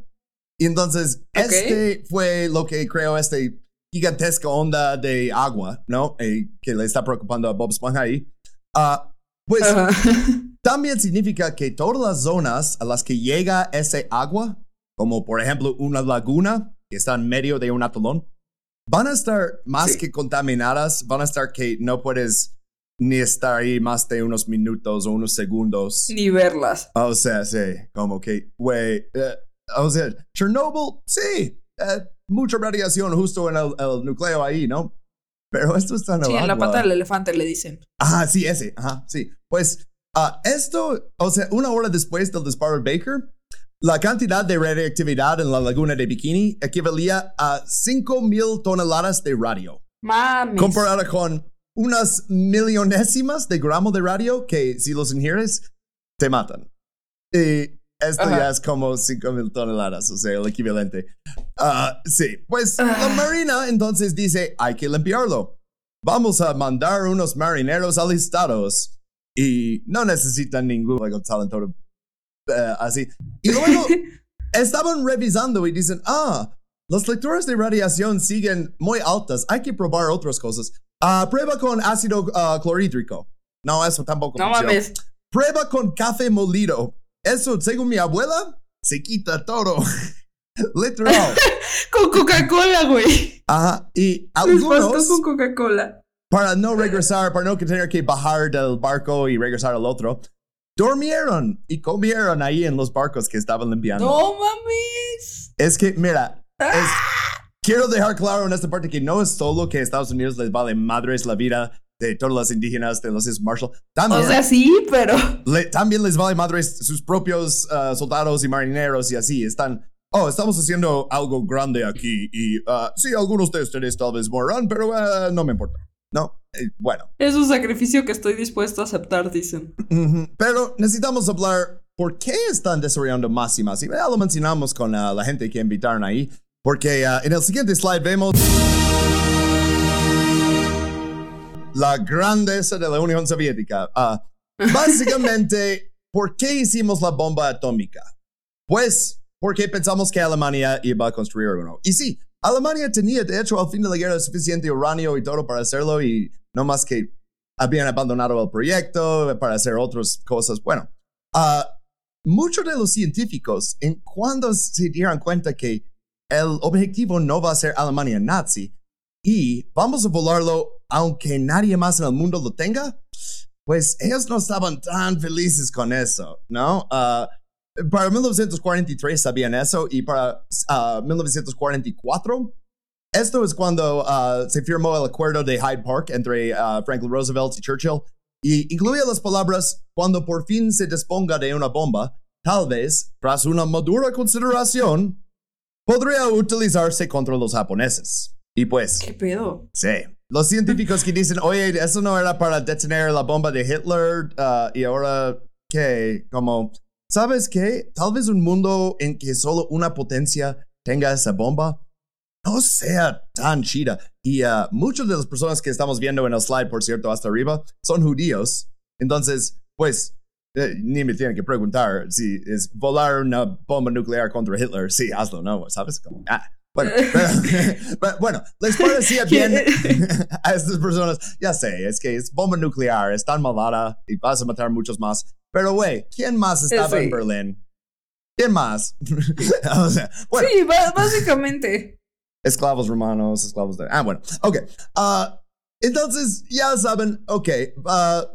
Y entonces, este fue lo que creó este gigantesca onda de agua, ¿no? Eh, que le está preocupando a Bob Esponja ahí. Ah, pues Ajá. también significa que todas las zonas a las que llega ese agua, como por ejemplo una laguna que está en medio de un atolón, van a estar más Sí. que contaminadas, van a estar que no puedes ni estar ahí más de unos minutos o unos segundos. Ni verlas. O sea, sí, como que, güey, eh, o sea, Chernobyl, sí, eh, mucha radiación justo en el, el núcleo ahí, ¿no? Pero esto está en el Sí, en la agua. pata del elefante le dicen. Ajá, sí, ese, ajá, sí. Pues ah, esto, o sea, una hora después del disparo de Baker, la cantidad de radioactividad en la laguna de Bikini equivalía a 5 mil toneladas de radio, Mames. comparada con unas millonésimas de gramo de radio que si los ingieres, te matan. Y esto Ajá. ya es como 5 mil toneladas, o sea, el equivalente. Ah, sí, pues Ah. la Marina entonces dice, hay que limpiarlo. Vamos a mandar unos marineros alistados. Y no necesitan ningún like, talento eh, así. Y luego estaban revisando y dicen, ah, las lecturas de radiación siguen muy altas, hay que probar otras cosas. Ah, prueba con ácido ah, clorhídrico. No, eso tampoco No funciona. mames. Prueba con café molido. Eso, según mi abuela, se quita todo. Literal. Con Coca-Cola, güey. Ajá. Y algunos, con Coca-Cola. para no regresar, para no tener que bajar del barco y regresar al otro, durmieron y comieron ahí en los barcos que estaban limpiando. No mames. Es que, mira, es- quiero dejar claro en esta parte que no es solo que Estados Unidos les vale madres la vida de todas las indígenas de los Marshall. También, O sea, sí, pero. le- también les vale madres sus propios ah, soldados y marineros y así. Están oh, estamos haciendo algo grande aquí y uh, sí, algunos de ustedes tal vez morirán, pero uh, no me importa. No, eh, bueno. Es un sacrificio que estoy dispuesto a aceptar, dicen. Pero necesitamos hablar por qué están desarrollando más y más. Y ya lo mencionamos con uh, la gente que invitaron ahí, porque uh, en el siguiente slide vemos la grandeza de la Unión Soviética. Uh, básicamente, ¿por qué hicimos la bomba atómica? Pues porque pensamos que Alemania iba a construir uno. Y sí, Alemania tenía, de hecho, al fin de la guerra suficiente uranio y todo para hacerlo y no más que habían abandonado el proyecto para hacer otras cosas. Bueno, ah, muchos de los científicos, en cuando se dieron cuenta que el objetivo no va a ser Alemania nazi y vamos a volarlo aunque nadie más en el mundo lo tenga, pues ellos no estaban tan felices con eso, ¿no? Ah, para 1943 sabían eso y para ah, 1944 esto es cuando ah, se firmó el acuerdo de Hyde Park entre Franklin Roosevelt y Churchill y incluía las palabras cuando por fin se disponga de una bomba, tal vez, tras una madura consideración, podría utilizarse contra los japoneses. Y pues, ¿Qué pedo? Sí. Los científicos que dicen, oye, eso no era para detener la bomba de Hitler ah, y ahora, ¿qué? Como, ¿sabes qué? Tal vez un mundo en que solo una potencia tenga esa bomba no sea tan chida. Y ah, muchas de las personas que estamos viendo en el slide, por cierto, hasta arriba, son judíos. Entonces, pues, eh, ni me tienen que preguntar si es volar una bomba nuclear contra Hitler. Sí, hazlo, ¿no? ¿Sabes? Como, ah. Bueno, pero- bueno, les parecía bien a estas personas. Ya sé, es que es bomba nuclear, es tan malvada y vas a matar muchos más. Pero, güey, ¿quién más estaba Sí. en Berlín? ¿Quién más? o sea, bueno, Sí, básicamente. esclavos romanos, esclavos de... Ah, bueno, ok. Ah, entonces, ya saben, ok, ah,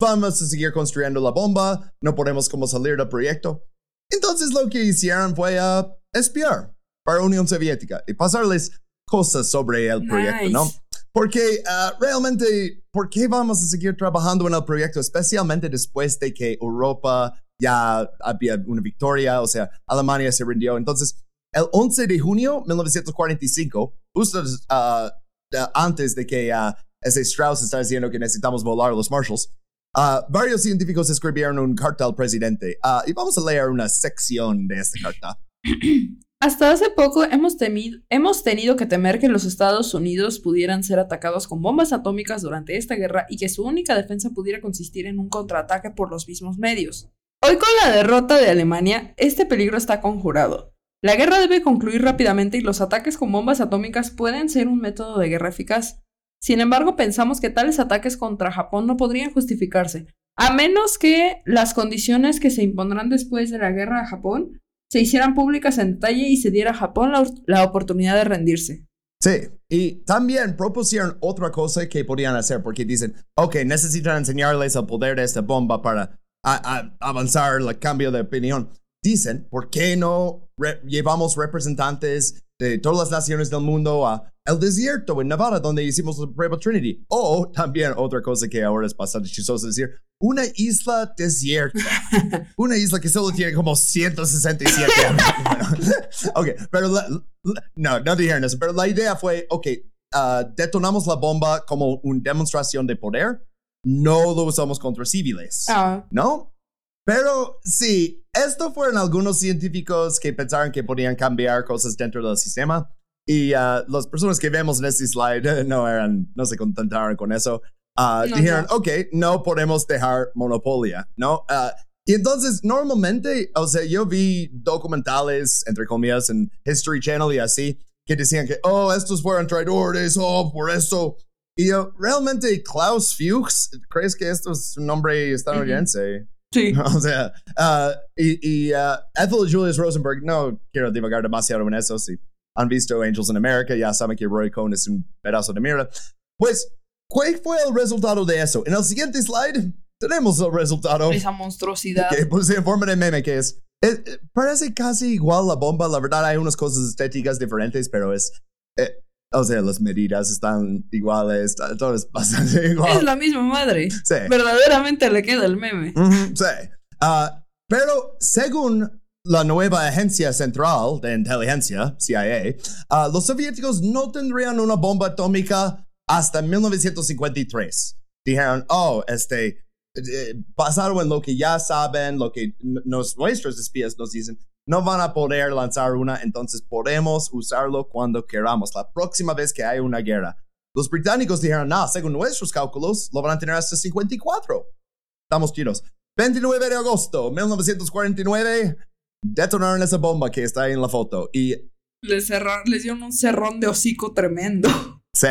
vamos a seguir construyendo la bomba, no podemos como salir del proyecto. Entonces lo que hicieron fue ah, espiar para Unión Soviética y pasarles cosas sobre el proyecto, ¿no? Nice. Porque ah, realmente, ¿por qué vamos a seguir trabajando en el proyecto? Especialmente después de que Europa ya había una victoria, o sea, Alemania se rindió. Entonces, el 11 de junio de 1945, justo ah, de- antes de que ah, ese Strauss está diciendo que necesitamos volar los Marshalls, ah, varios científicos escribieron un carta al presidente. Ah, y vamos a leer una sección de esta carta. Hasta hace poco hemos, tenido que temer que los Estados Unidos pudieran ser atacados con bombas atómicas durante esta guerra y que su única defensa pudiera consistir en un contraataque por los mismos medios. Hoy con la derrota de Alemania, este peligro está conjurado. La guerra debe concluir rápidamente y los ataques con bombas atómicas pueden ser un método de guerra eficaz. Sin embargo, pensamos que tales ataques contra Japón no podrían justificarse, a menos que las condiciones que se impondrán después de la guerra a Japón se hicieran públicas en detalle y se diera a Japón la, la oportunidad de rendirse. Sí, y también propusieron otra cosa que podían hacer, porque dicen, ok, necesitan enseñarles el poder de esta bomba para a- a- avanzar el cambio de opinión. Dicen, ¿por qué no llevamos representantes de todas las naciones del mundo a el desierto en Nevada, donde hicimos la prueba Trinity? O también otra cosa que ahora es bastante chistoso decir, una isla desierta. una isla que solo tiene como 167 años. Bueno, ok, pero la- la- no, no dijeron eso, pero la idea fue, ok, ah, detonamos la bomba como una demostración de poder, no lo usamos contra civiles, Ah, ¿no? Pero sí, esto fueron algunos científicos que pensaron que podían cambiar cosas dentro del sistema y ah, las personas que vemos en este slide no eran, no se contentaron con eso. Ah, No, dijeron, no. ok, no podemos dejar monopolia, ¿no? Ah, y entonces, normalmente, o sea, yo vi documentales, entre comillas, en History Channel y así, que decían que, oh, estos fueron traidores, oh, por eso. Y yo, realmente, Klaus Fuchs, ¿crees que esto es un nombre estadounidense? Sí. O sea, ah, y, y ah, Ethel Julius Rosenberg, no quiero divagar demasiado en eso. Si han visto Angels in America, ya saben que Roy Cohn es un pedazo de mierda. Pues, ¿cuál fue el resultado de eso? En el siguiente slide tenemos el resultado Esa monstruosidad. que puse en forma de meme, que es, es- eh, parece casi igual la bomba. La verdad, hay unas cosas estéticas diferentes, pero es, eh, o sea, las medidas están iguales, todo es bastante igual. Es la misma madre. Sí. Verdaderamente le queda el meme. Sí. Ah, pero según la nueva agencia central de inteligencia, CIA, ah, los soviéticos no tendrían una bomba atómica hasta 1953. Dijeron, oh, este, eh, basado en lo que ya saben, lo que nos, nuestros espías nos dicen, no van a poder lanzar una, entonces podemos usarlo cuando queramos, la próxima vez que haya una guerra. Los británicos dijeron, no, según nuestros cálculos, lo van a tener hasta 54. Estamos tiros. 29 de agosto 1949, detonaron esa bomba que está ahí en la foto. Y Les, cerra- les dieron un cerrón de hocico tremendo. Sí.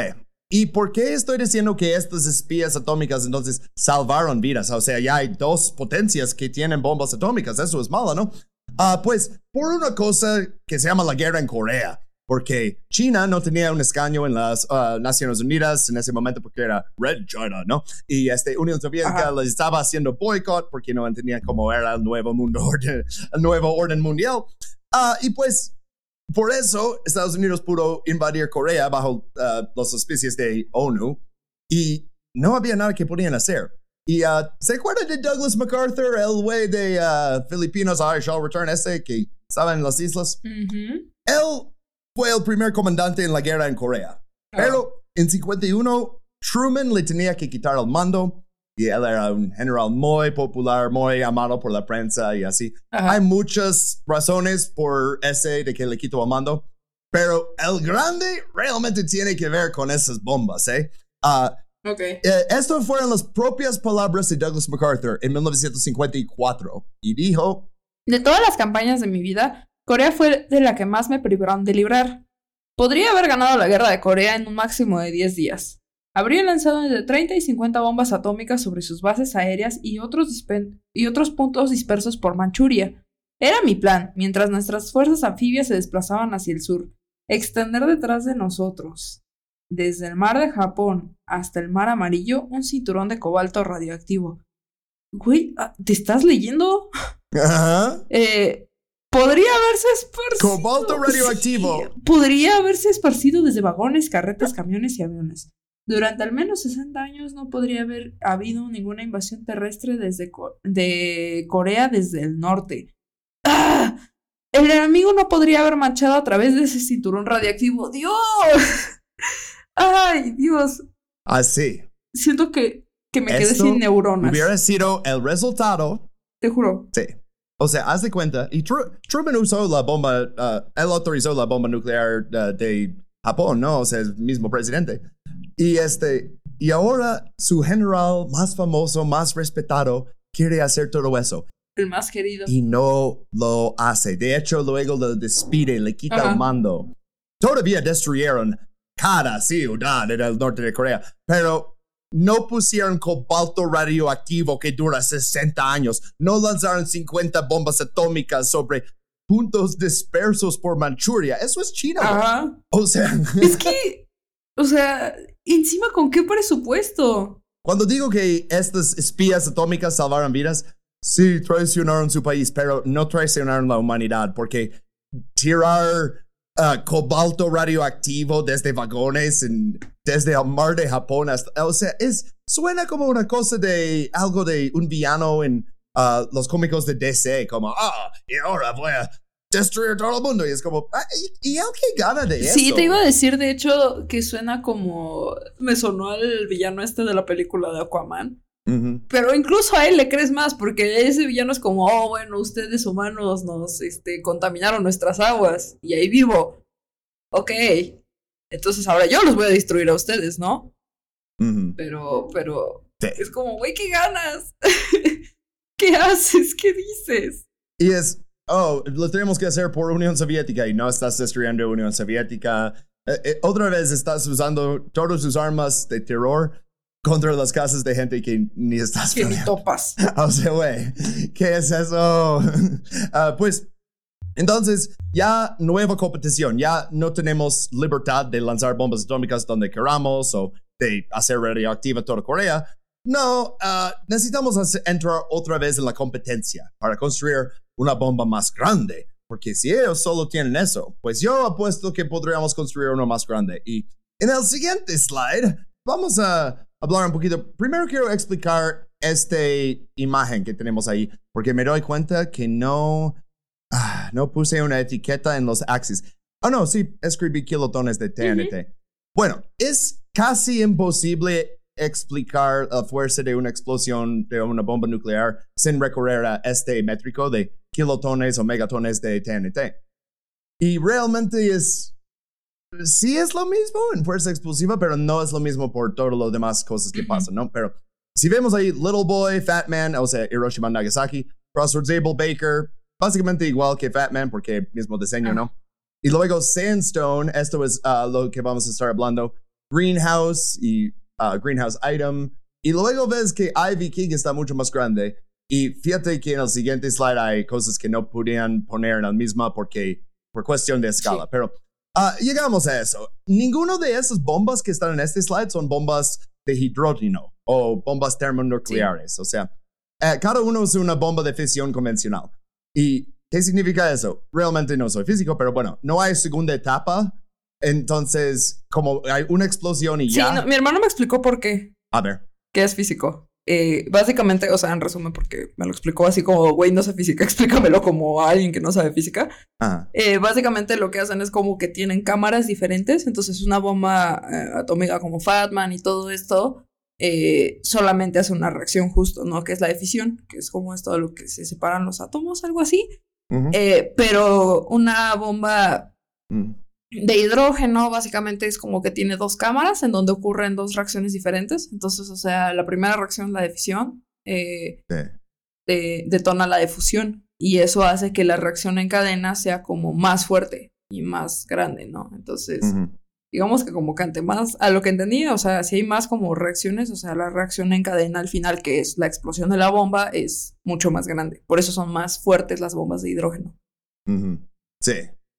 ¿Y por qué estoy diciendo que estas espías atómicas entonces salvaron vidas? O sea, ya hay dos potencias que tienen bombas atómicas. Eso es malo, ¿no? Ah, pues por una cosa que se llama la guerra en Corea. Porque China no tenía un escaño en las ah, Naciones Unidas en ese momento porque era Red China, ¿no? Y este, Unión Soviética Ajá. les estaba haciendo boicot porque no entendían cómo era el nuevo mundo orden, el nuevo orden mundial. Ah, y pues por eso Estados Unidos pudo invadir Corea bajo uh, los auspicios de ONU y no había nada que podían hacer. Y uh, ¿se acuerdan de Douglas MacArthur, el güey de uh, Filipinos Irish All Return, ese que estaba en las islas? Él fue el primer comandante en la guerra en Corea. Pero en 51, Truman le tenía que quitar el mando y él era un general muy popular, muy amado por la prensa y así. Ajá. Hay muchas razones por ese de que le quito el mando, pero el grande realmente tiene que ver con esas bombas, ¿eh? Ah, Ok. eh, esto fueron las propias palabras de Douglas MacArthur en 1954 y dijo, De todas las campañas de mi vida, Corea fue de la que más me privaron de librar. Podría haber ganado la guerra de Corea en un máximo de 10 días. Habría lanzado entre 30 y 50 bombas atómicas sobre sus bases aéreas y otros, y otros puntos dispersos por Manchuria. Era mi plan, mientras nuestras fuerzas anfibias se desplazaban hacia el sur, extender detrás de nosotros, desde el mar de Japón hasta el mar amarillo, un cinturón de cobalto radioactivo. Güey, ah, ¿te estás leyendo? Ajá. Eh, podría haberse esparcido. Cobalto radioactivo. Sí, podría haberse esparcido desde vagones, carretas, camiones y aviones. Durante al menos 60 años no podría haber habido ninguna invasión terrestre desde Co- de Corea desde el norte. ¡Ah! El enemigo no podría haber marchado a través de ese cinturón radiactivo. ¡Dios! ¡Ay, Dios! Así. Siento que, que me quedé Esto sin neuronas. Hubiera sido el resultado Te juro. Sí. O sea, haz de cuenta, y Tru- Truman usó la bomba, uh, él autorizó la bomba nuclear uh, de Japón, ¿no? O sea, el mismo presidente. Y este, y ahora su general más famoso, más respetado, quiere hacer todo eso. El más querido. Y no lo hace. De hecho, luego lo despide, le quita Ajá. el mando. Todavía destruyeron cada ciudad en el norte de Corea, pero no pusieron cobalto radioactivo que dura 60 años. No lanzaron 50 bombas atómicas sobre puntos dispersos por Manchuria. Eso es China. Ajá. O sea, Es que, o sea, encima con qué presupuesto. cuando digo que estas espías atómicas salvaron vidas, sí traicionaron su país, pero no traicionaron la humanidad porque tirar uh, cobalto radioactivo desde vagones en- desde el mar de Japón hasta, o sea, es suena como una cosa de algo de un villano en uh, los cómicos de DC, como ah, y ahora voy a destruir todo el mundo y es como ah, y, y él qué gana de eso. Sí, te iba a decir, de hecho, que suena como. Me sonó al villano este de la película de Aquaman. Pero incluso a él le crees más, porque ese villano es como, oh, bueno, ustedes humanos nos este, contaminaron nuestras aguas y ahí vivo. Ok. Entonces ahora yo los voy a destruir a ustedes, ¿no? Pero, pero. Sí. Es como, güey, ¿qué ganas? ¿Qué haces? ¿Qué dices? Y es, oh, lo tenemos que hacer por Unión Soviética y no estás destruyendo Unión Soviética. Eh, eh, otra vez estás usando todas tus armas de terror contra las casas de gente que ni estás Que ni topas. O sea, güey, ¿qué es eso? Ah, pues, entonces, ya nueva competición, ya no tenemos libertad de lanzar bombas atómicas donde queramos o de hacer radioactiva toda Corea. No, ah, necesitamos entrar otra vez en la competencia para construir una bomba más grande. Porque si ellos solo tienen eso, pues yo apuesto que podríamos construir uno más grande. Y en el siguiente slide, vamos a hablar un poquito. Primero quiero explicar esta imagen que tenemos ahí, porque me doy cuenta que no Ah, no puse una etiqueta en los axis. Ah, no, sí, escribí kilotones de TNT. Bueno, es casi imposible explicar la fuerza de una explosión de una bomba nuclear sin recorrer a este métrico de kilotones o megatones de TNT. Y realmente es... Sí es lo mismo en fuerza explosiva, pero no es lo mismo por todas las demás cosas que pasan, ¿no? Pero si vemos ahí Little Boy, Fat Man, o sea, Hiroshima, Nagasaki, Crossroads Able Baker, básicamente igual que Fat Man porque mismo diseño, ¿no? Y luego Sandstone, esto es uh, lo que vamos a estar hablando, Greenhouse y uh, Greenhouse Item. Y luego ves que Ivy King está mucho más grande. Y fíjate que en el siguiente slide hay cosas que no podían poner en la misma porque por cuestión de escala. Pero uh, llegamos a eso. Ninguno de esas bombas que están en este slide son bombas de hidrógeno o bombas termonucleares. O sea, eh, cada uno es una bomba de fisión convencional. ¿Y qué significa eso? Realmente no soy físico, pero bueno, no hay segunda etapa. Entonces, como hay una explosión y Sí, ya. no, mi hermano me explicó por qué. A ver. que es físico. Eh, básicamente, o sea, en resumen, porque me lo explicó así como, güey, no sé física, explícamelo como a alguien que no sabe física. Eh, básicamente lo que hacen es como que tienen cámaras diferentes, entonces una bomba eh, atómica como Fatman y todo esto solamente hace una reacción justo, ¿no? Que es la de fisión, que es como esto de lo que se separan los átomos, algo así. Pero una bomba Mm. De hidrógeno básicamente es como que tiene dos cámaras en donde ocurren dos reacciones diferentes. Entonces, o sea, la primera reacción, la de fisión, eh, Sí. de- detona la de fusión y eso hace que la reacción en cadena sea como más fuerte y más grande, ¿no? Entonces, digamos que como cante más, a lo que entendía, o sea, si hay más como reacciones, o sea, la reacción en cadena al final, que es la explosión de la bomba, es mucho más grande. Por eso son más fuertes las bombas de hidrógeno. Sí.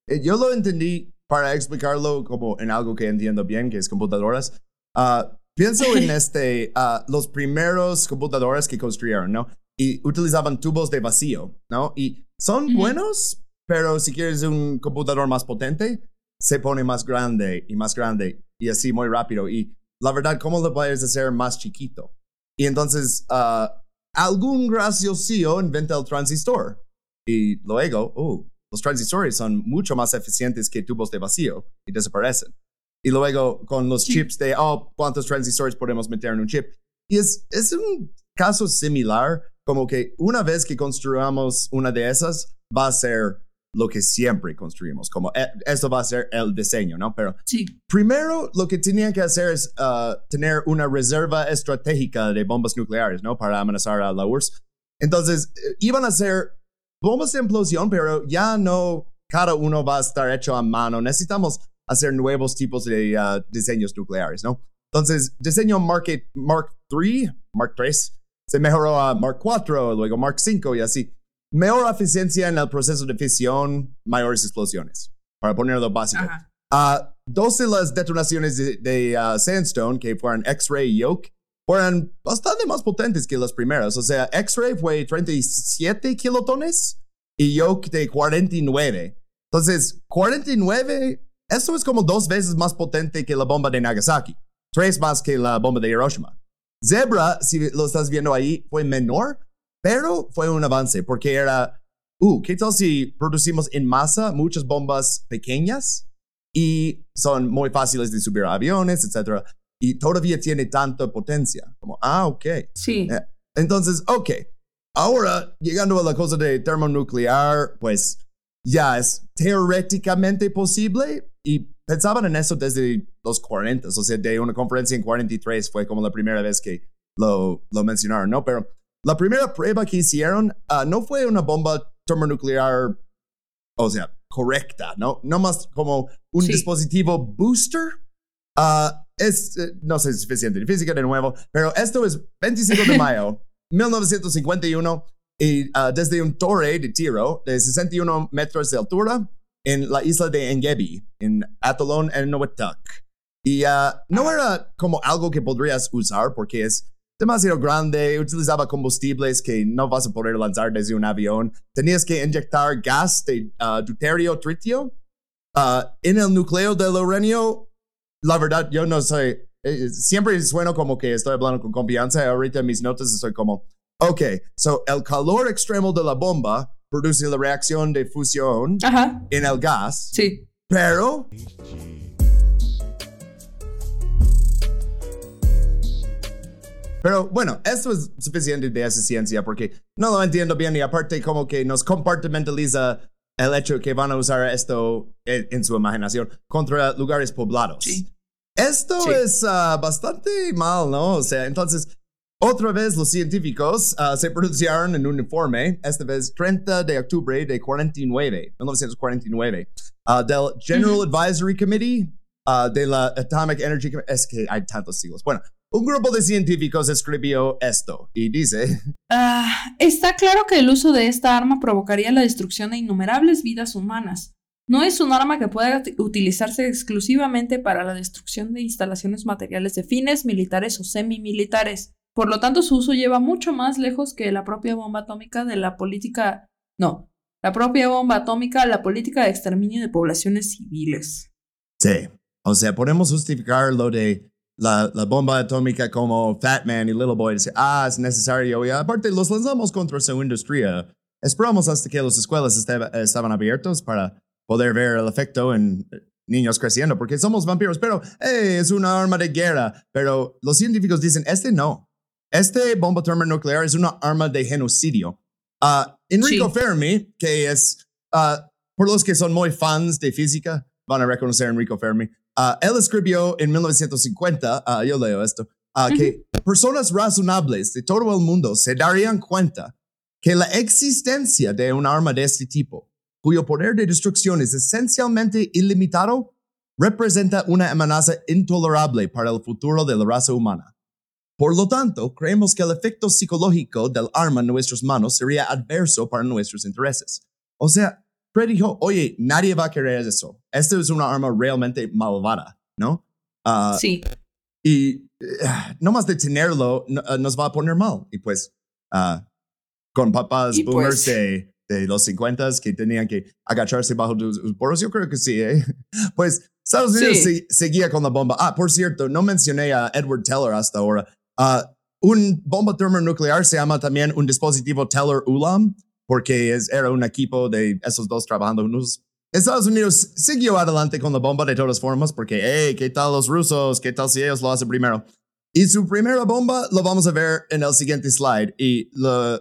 Eh, Yo lo entendí para explicarlo como en algo que entiendo bien, que es computadoras. Ah, pienso en este, ah, los primeros computadoras que construyeron, ¿no? Y utilizaban tubos de vacío, ¿no? Y son buenos, pero si quieres un computador más potente, se pone más grande y más grande y así muy rápido. Y la verdad, ¿cómo lo puedes hacer más chiquito? Y entonces, ah, algún graciosillo inventa el transistor. Y luego, uh, los transistores son mucho más eficientes que tubos de vacío y desaparecen. Y luego con los chips de, oh, ¿cuántos transistores podemos meter en un chip? Y es, es un caso similar, como que una vez que construyamos una de esas, va a ser lo que siempre construimos, como eh, esto va a ser el diseño, ¿no? Pero Sí. primero lo que tenían que hacer es uh, tener una reserva estratégica de bombas nucleares, ¿no? Para amenazar a la URSS. Entonces, eh, iban a ser bombas de implosión, pero ya no cada uno va a estar hecho a mano. Necesitamos hacer nuevos tipos de uh, diseños nucleares, ¿no? Entonces, diseño Mark, Mark III, Mark III, se mejoró a Mark IV, luego Mark V y así. Mejor eficiencia en el proceso de fisión, mayores explosiones, para ponerlo básico. Ah, dos de las detonaciones de, de, ah, Sandstone, que fueron X-Ray y Yoke, fueron bastante más potentes que las primeras. O sea, X-Ray fue 37 kilotones y Yoke de 49. Entonces, 49, eso es como dos veces más potente que la bomba de Nagasaki. Tres más que la bomba de Hiroshima. Zebra, si lo estás viendo ahí, fue menor, pero fue un avance porque era, uh, ¿qué tal si producimos en masa muchas bombas pequeñas y son muy fáciles de subir a aviones, etcétera? Y todavía tiene tanta potencia. Como, ah, ok. Sí. Eh, Entonces, ok. Ahora, llegando a la cosa de termonuclear, pues ya es teóricamente posible y pensaban en eso desde los 40, o sea, de una conferencia en 43 fue como la primera vez que lo, lo mencionaron, ¿no? Pero la primera prueba que hicieron ah, no fue una bomba termonuclear, o sea, correcta, ¿no? No más como un Sí. dispositivo booster. Ah, es, eh, no sé, suficiente en física de nuevo, pero esto es 25 de mayo 1951 y ah, desde un torre de tiro de 61 metros de altura en la isla de Engebi, en Atolón, en Noatak. Y ah, no era como algo que podrías usar porque es demasiado grande, utilizaba combustibles que no vas a poder lanzar desde un avión. Tenías que inyectar gas de ah, deuterio tritio en el núcleo del uranio. La verdad, yo no soy. eh, siempre sueno como que estoy hablando con confianza. Ahorita en mis notas estoy como, ok, so el calor extremo de la bomba produce la reacción de fusión Ajá. en el gas. Sí. Pero. Pero bueno, esto es suficiente de esa ciencia porque no lo entiendo bien y aparte como que nos compartimentaliza el hecho que van a usar esto en, en su imaginación contra lugares poblados. Sí. Esto Sí. es ah, bastante mal, ¿no? O sea, entonces, otra vez los científicos ah, se pronunciaron en un informe, esta vez 30 de octubre de 49, 1949, ah, del General Advisory Committee ah, de la Atomic Energy Committee. Es que hay tantos siglos. Bueno, un grupo de científicos escribió esto y dice, está claro que el uso de esta arma provocaría la destrucción de innumerables vidas humanas. No es un arma que pueda ut- utilizarse exclusivamente para la destrucción de instalaciones materiales de fines militares o semimilitares. Por lo tanto, su uso lleva mucho más lejos que la propia bomba atómica de la política. No, la propia bomba atómica, la política de exterminio de poblaciones civiles. sí, o sea, podemos justificar lo de la, bomba atómica como Fat Man y Little Boy, dice, ah, es necesario y aparte los lanzamos contra su industria. Esperamos hasta que las escuelas estaban abiertas para poder ver el efecto en eh, niños creciendo, porque somos vampiros, pero hey, es una arma de guerra. Pero los científicos dicen, este no. Este bomba termonuclear es una arma de genocidio. Ah, Enrico Sí. Fermi, que es, ah, por los que son muy fans de física, van a reconocer a Enrico Fermi. Ah, él escribió en 1950, ah, yo leo esto, ah, que personas razonables de todo el mundo se darían cuenta que la existencia de un arma de este tipo, cuyo poder de destrucción es esencialmente ilimitado, representa una amenaza intolerable para el futuro de la raza humana. Por lo tanto, creemos que el efecto psicológico del arma en nuestras manos sería adverso para nuestros intereses. O sea, Fred dijo, oye, nadie va a querer eso. Esto es una arma realmente malvada, ¿no? Ah, Sí. y eh, no más de tenerlo no- eh, nos va a poner mal. Y pues, ah, con papás boomers pues- de, de los 50 que tenían que agacharse bajo los poros, yo creo que sí, ¿eh? Pues Estados Unidos Sí. se- seguía con la bomba. Ah, por cierto, no mencioné a Edward Teller hasta ahora. Ah, un bomba termonuclear se llama también un dispositivo Teller-Ulam, porque es, era un equipo de esos dos trabajando juntos. Estados Unidos siguió adelante con la bomba de todas formas, porque, hey, ¿qué tal los rusos? ¿Qué tal si ellos lo hacen primero? Y su primera bomba lo vamos a ver en el siguiente slide. Y la-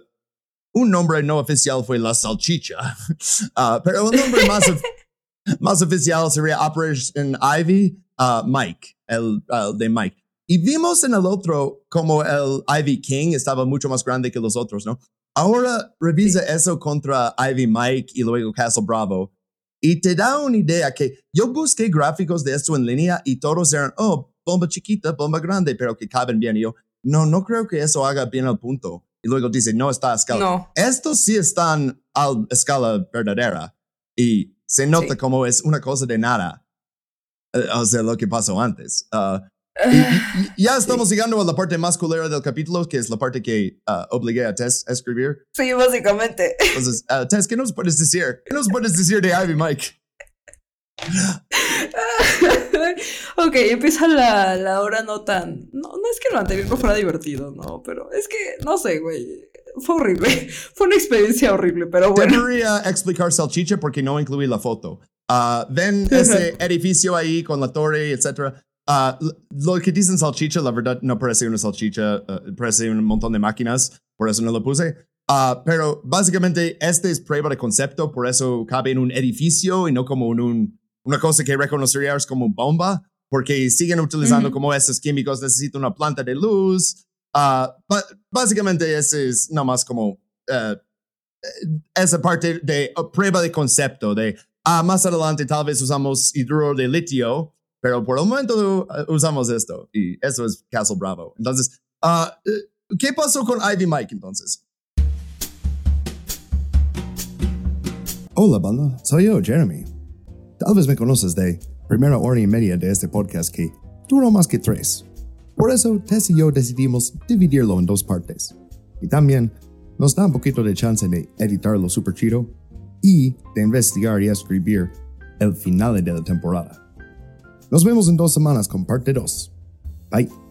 un nombre no oficial fue la salchicha. Ah, pero el nombre más, of- más oficial sería Operation Ivy ah, Mike, el ah, de Mike. Y vimos en el otro como el Ivy King estaba mucho más grande que los otros, ¿no? Ahora revisa eso contra Ivy Mike y luego Castle Bravo. Y te da una idea que yo busqué gráficos de esto en línea y todos eran, oh, bomba chiquita, bomba grande, pero que caben bien. Y yo, no, no creo que eso haga bien el punto. Y luego dice, no está a escala. No. Estos sí están a escala verdadera. Y se nota Sí. como es una cosa de nada. Eh, o sea, lo que pasó antes. Ah, y- y- y ya estamos llegando a la parte más culera del capítulo, que es la parte que ah, obligué a Tess a escribir. Sí, básicamente. Entonces, ah, Tess, ¿qué nos puedes decir? ¿Qué nos puedes decir de Ivy Mike? ok, empieza la, la hora no tan. No, no es que lo anterior no fuera divertido, no, pero es que, no sé, güey. Fue horrible. Fue una experiencia horrible, pero bueno. Debería explicar Salchicha porque no incluí la foto. Ah, ven ese edificio ahí con la torre, etc. Ah, l- lo que dicen salchicha, la verdad, no parece una salchicha, ah, parece un montón de máquinas, por eso no lo puse. Ah, pero básicamente, este es prueba de concepto, por eso cabe en un edificio y no como en un, una cosa que reconocerías como bomba, porque siguen utilizando como esos químicos, necesita una planta de luz. Ah, ba- básicamente, ese es nomás como eh, esa parte de uh, prueba de concepto, de ah, más adelante tal vez usamos hidruro de litio, pero por el momento uh, usamos esto y eso es Castle Bravo. Entonces, ah, eh, ¿qué pasó con Ivy Mike entonces? Hola, banda, soy yo, Jeremy. Tal vez me conoces de primera hora y media de este podcast que duró más que tres. Por eso, Tess y yo decidimos dividirlo en dos partes. Y también nos da un poquito de chance de editarlo super chido y de investigar y escribir el final de la temporada. Nos vemos en dos semanas con parte 2. Bye.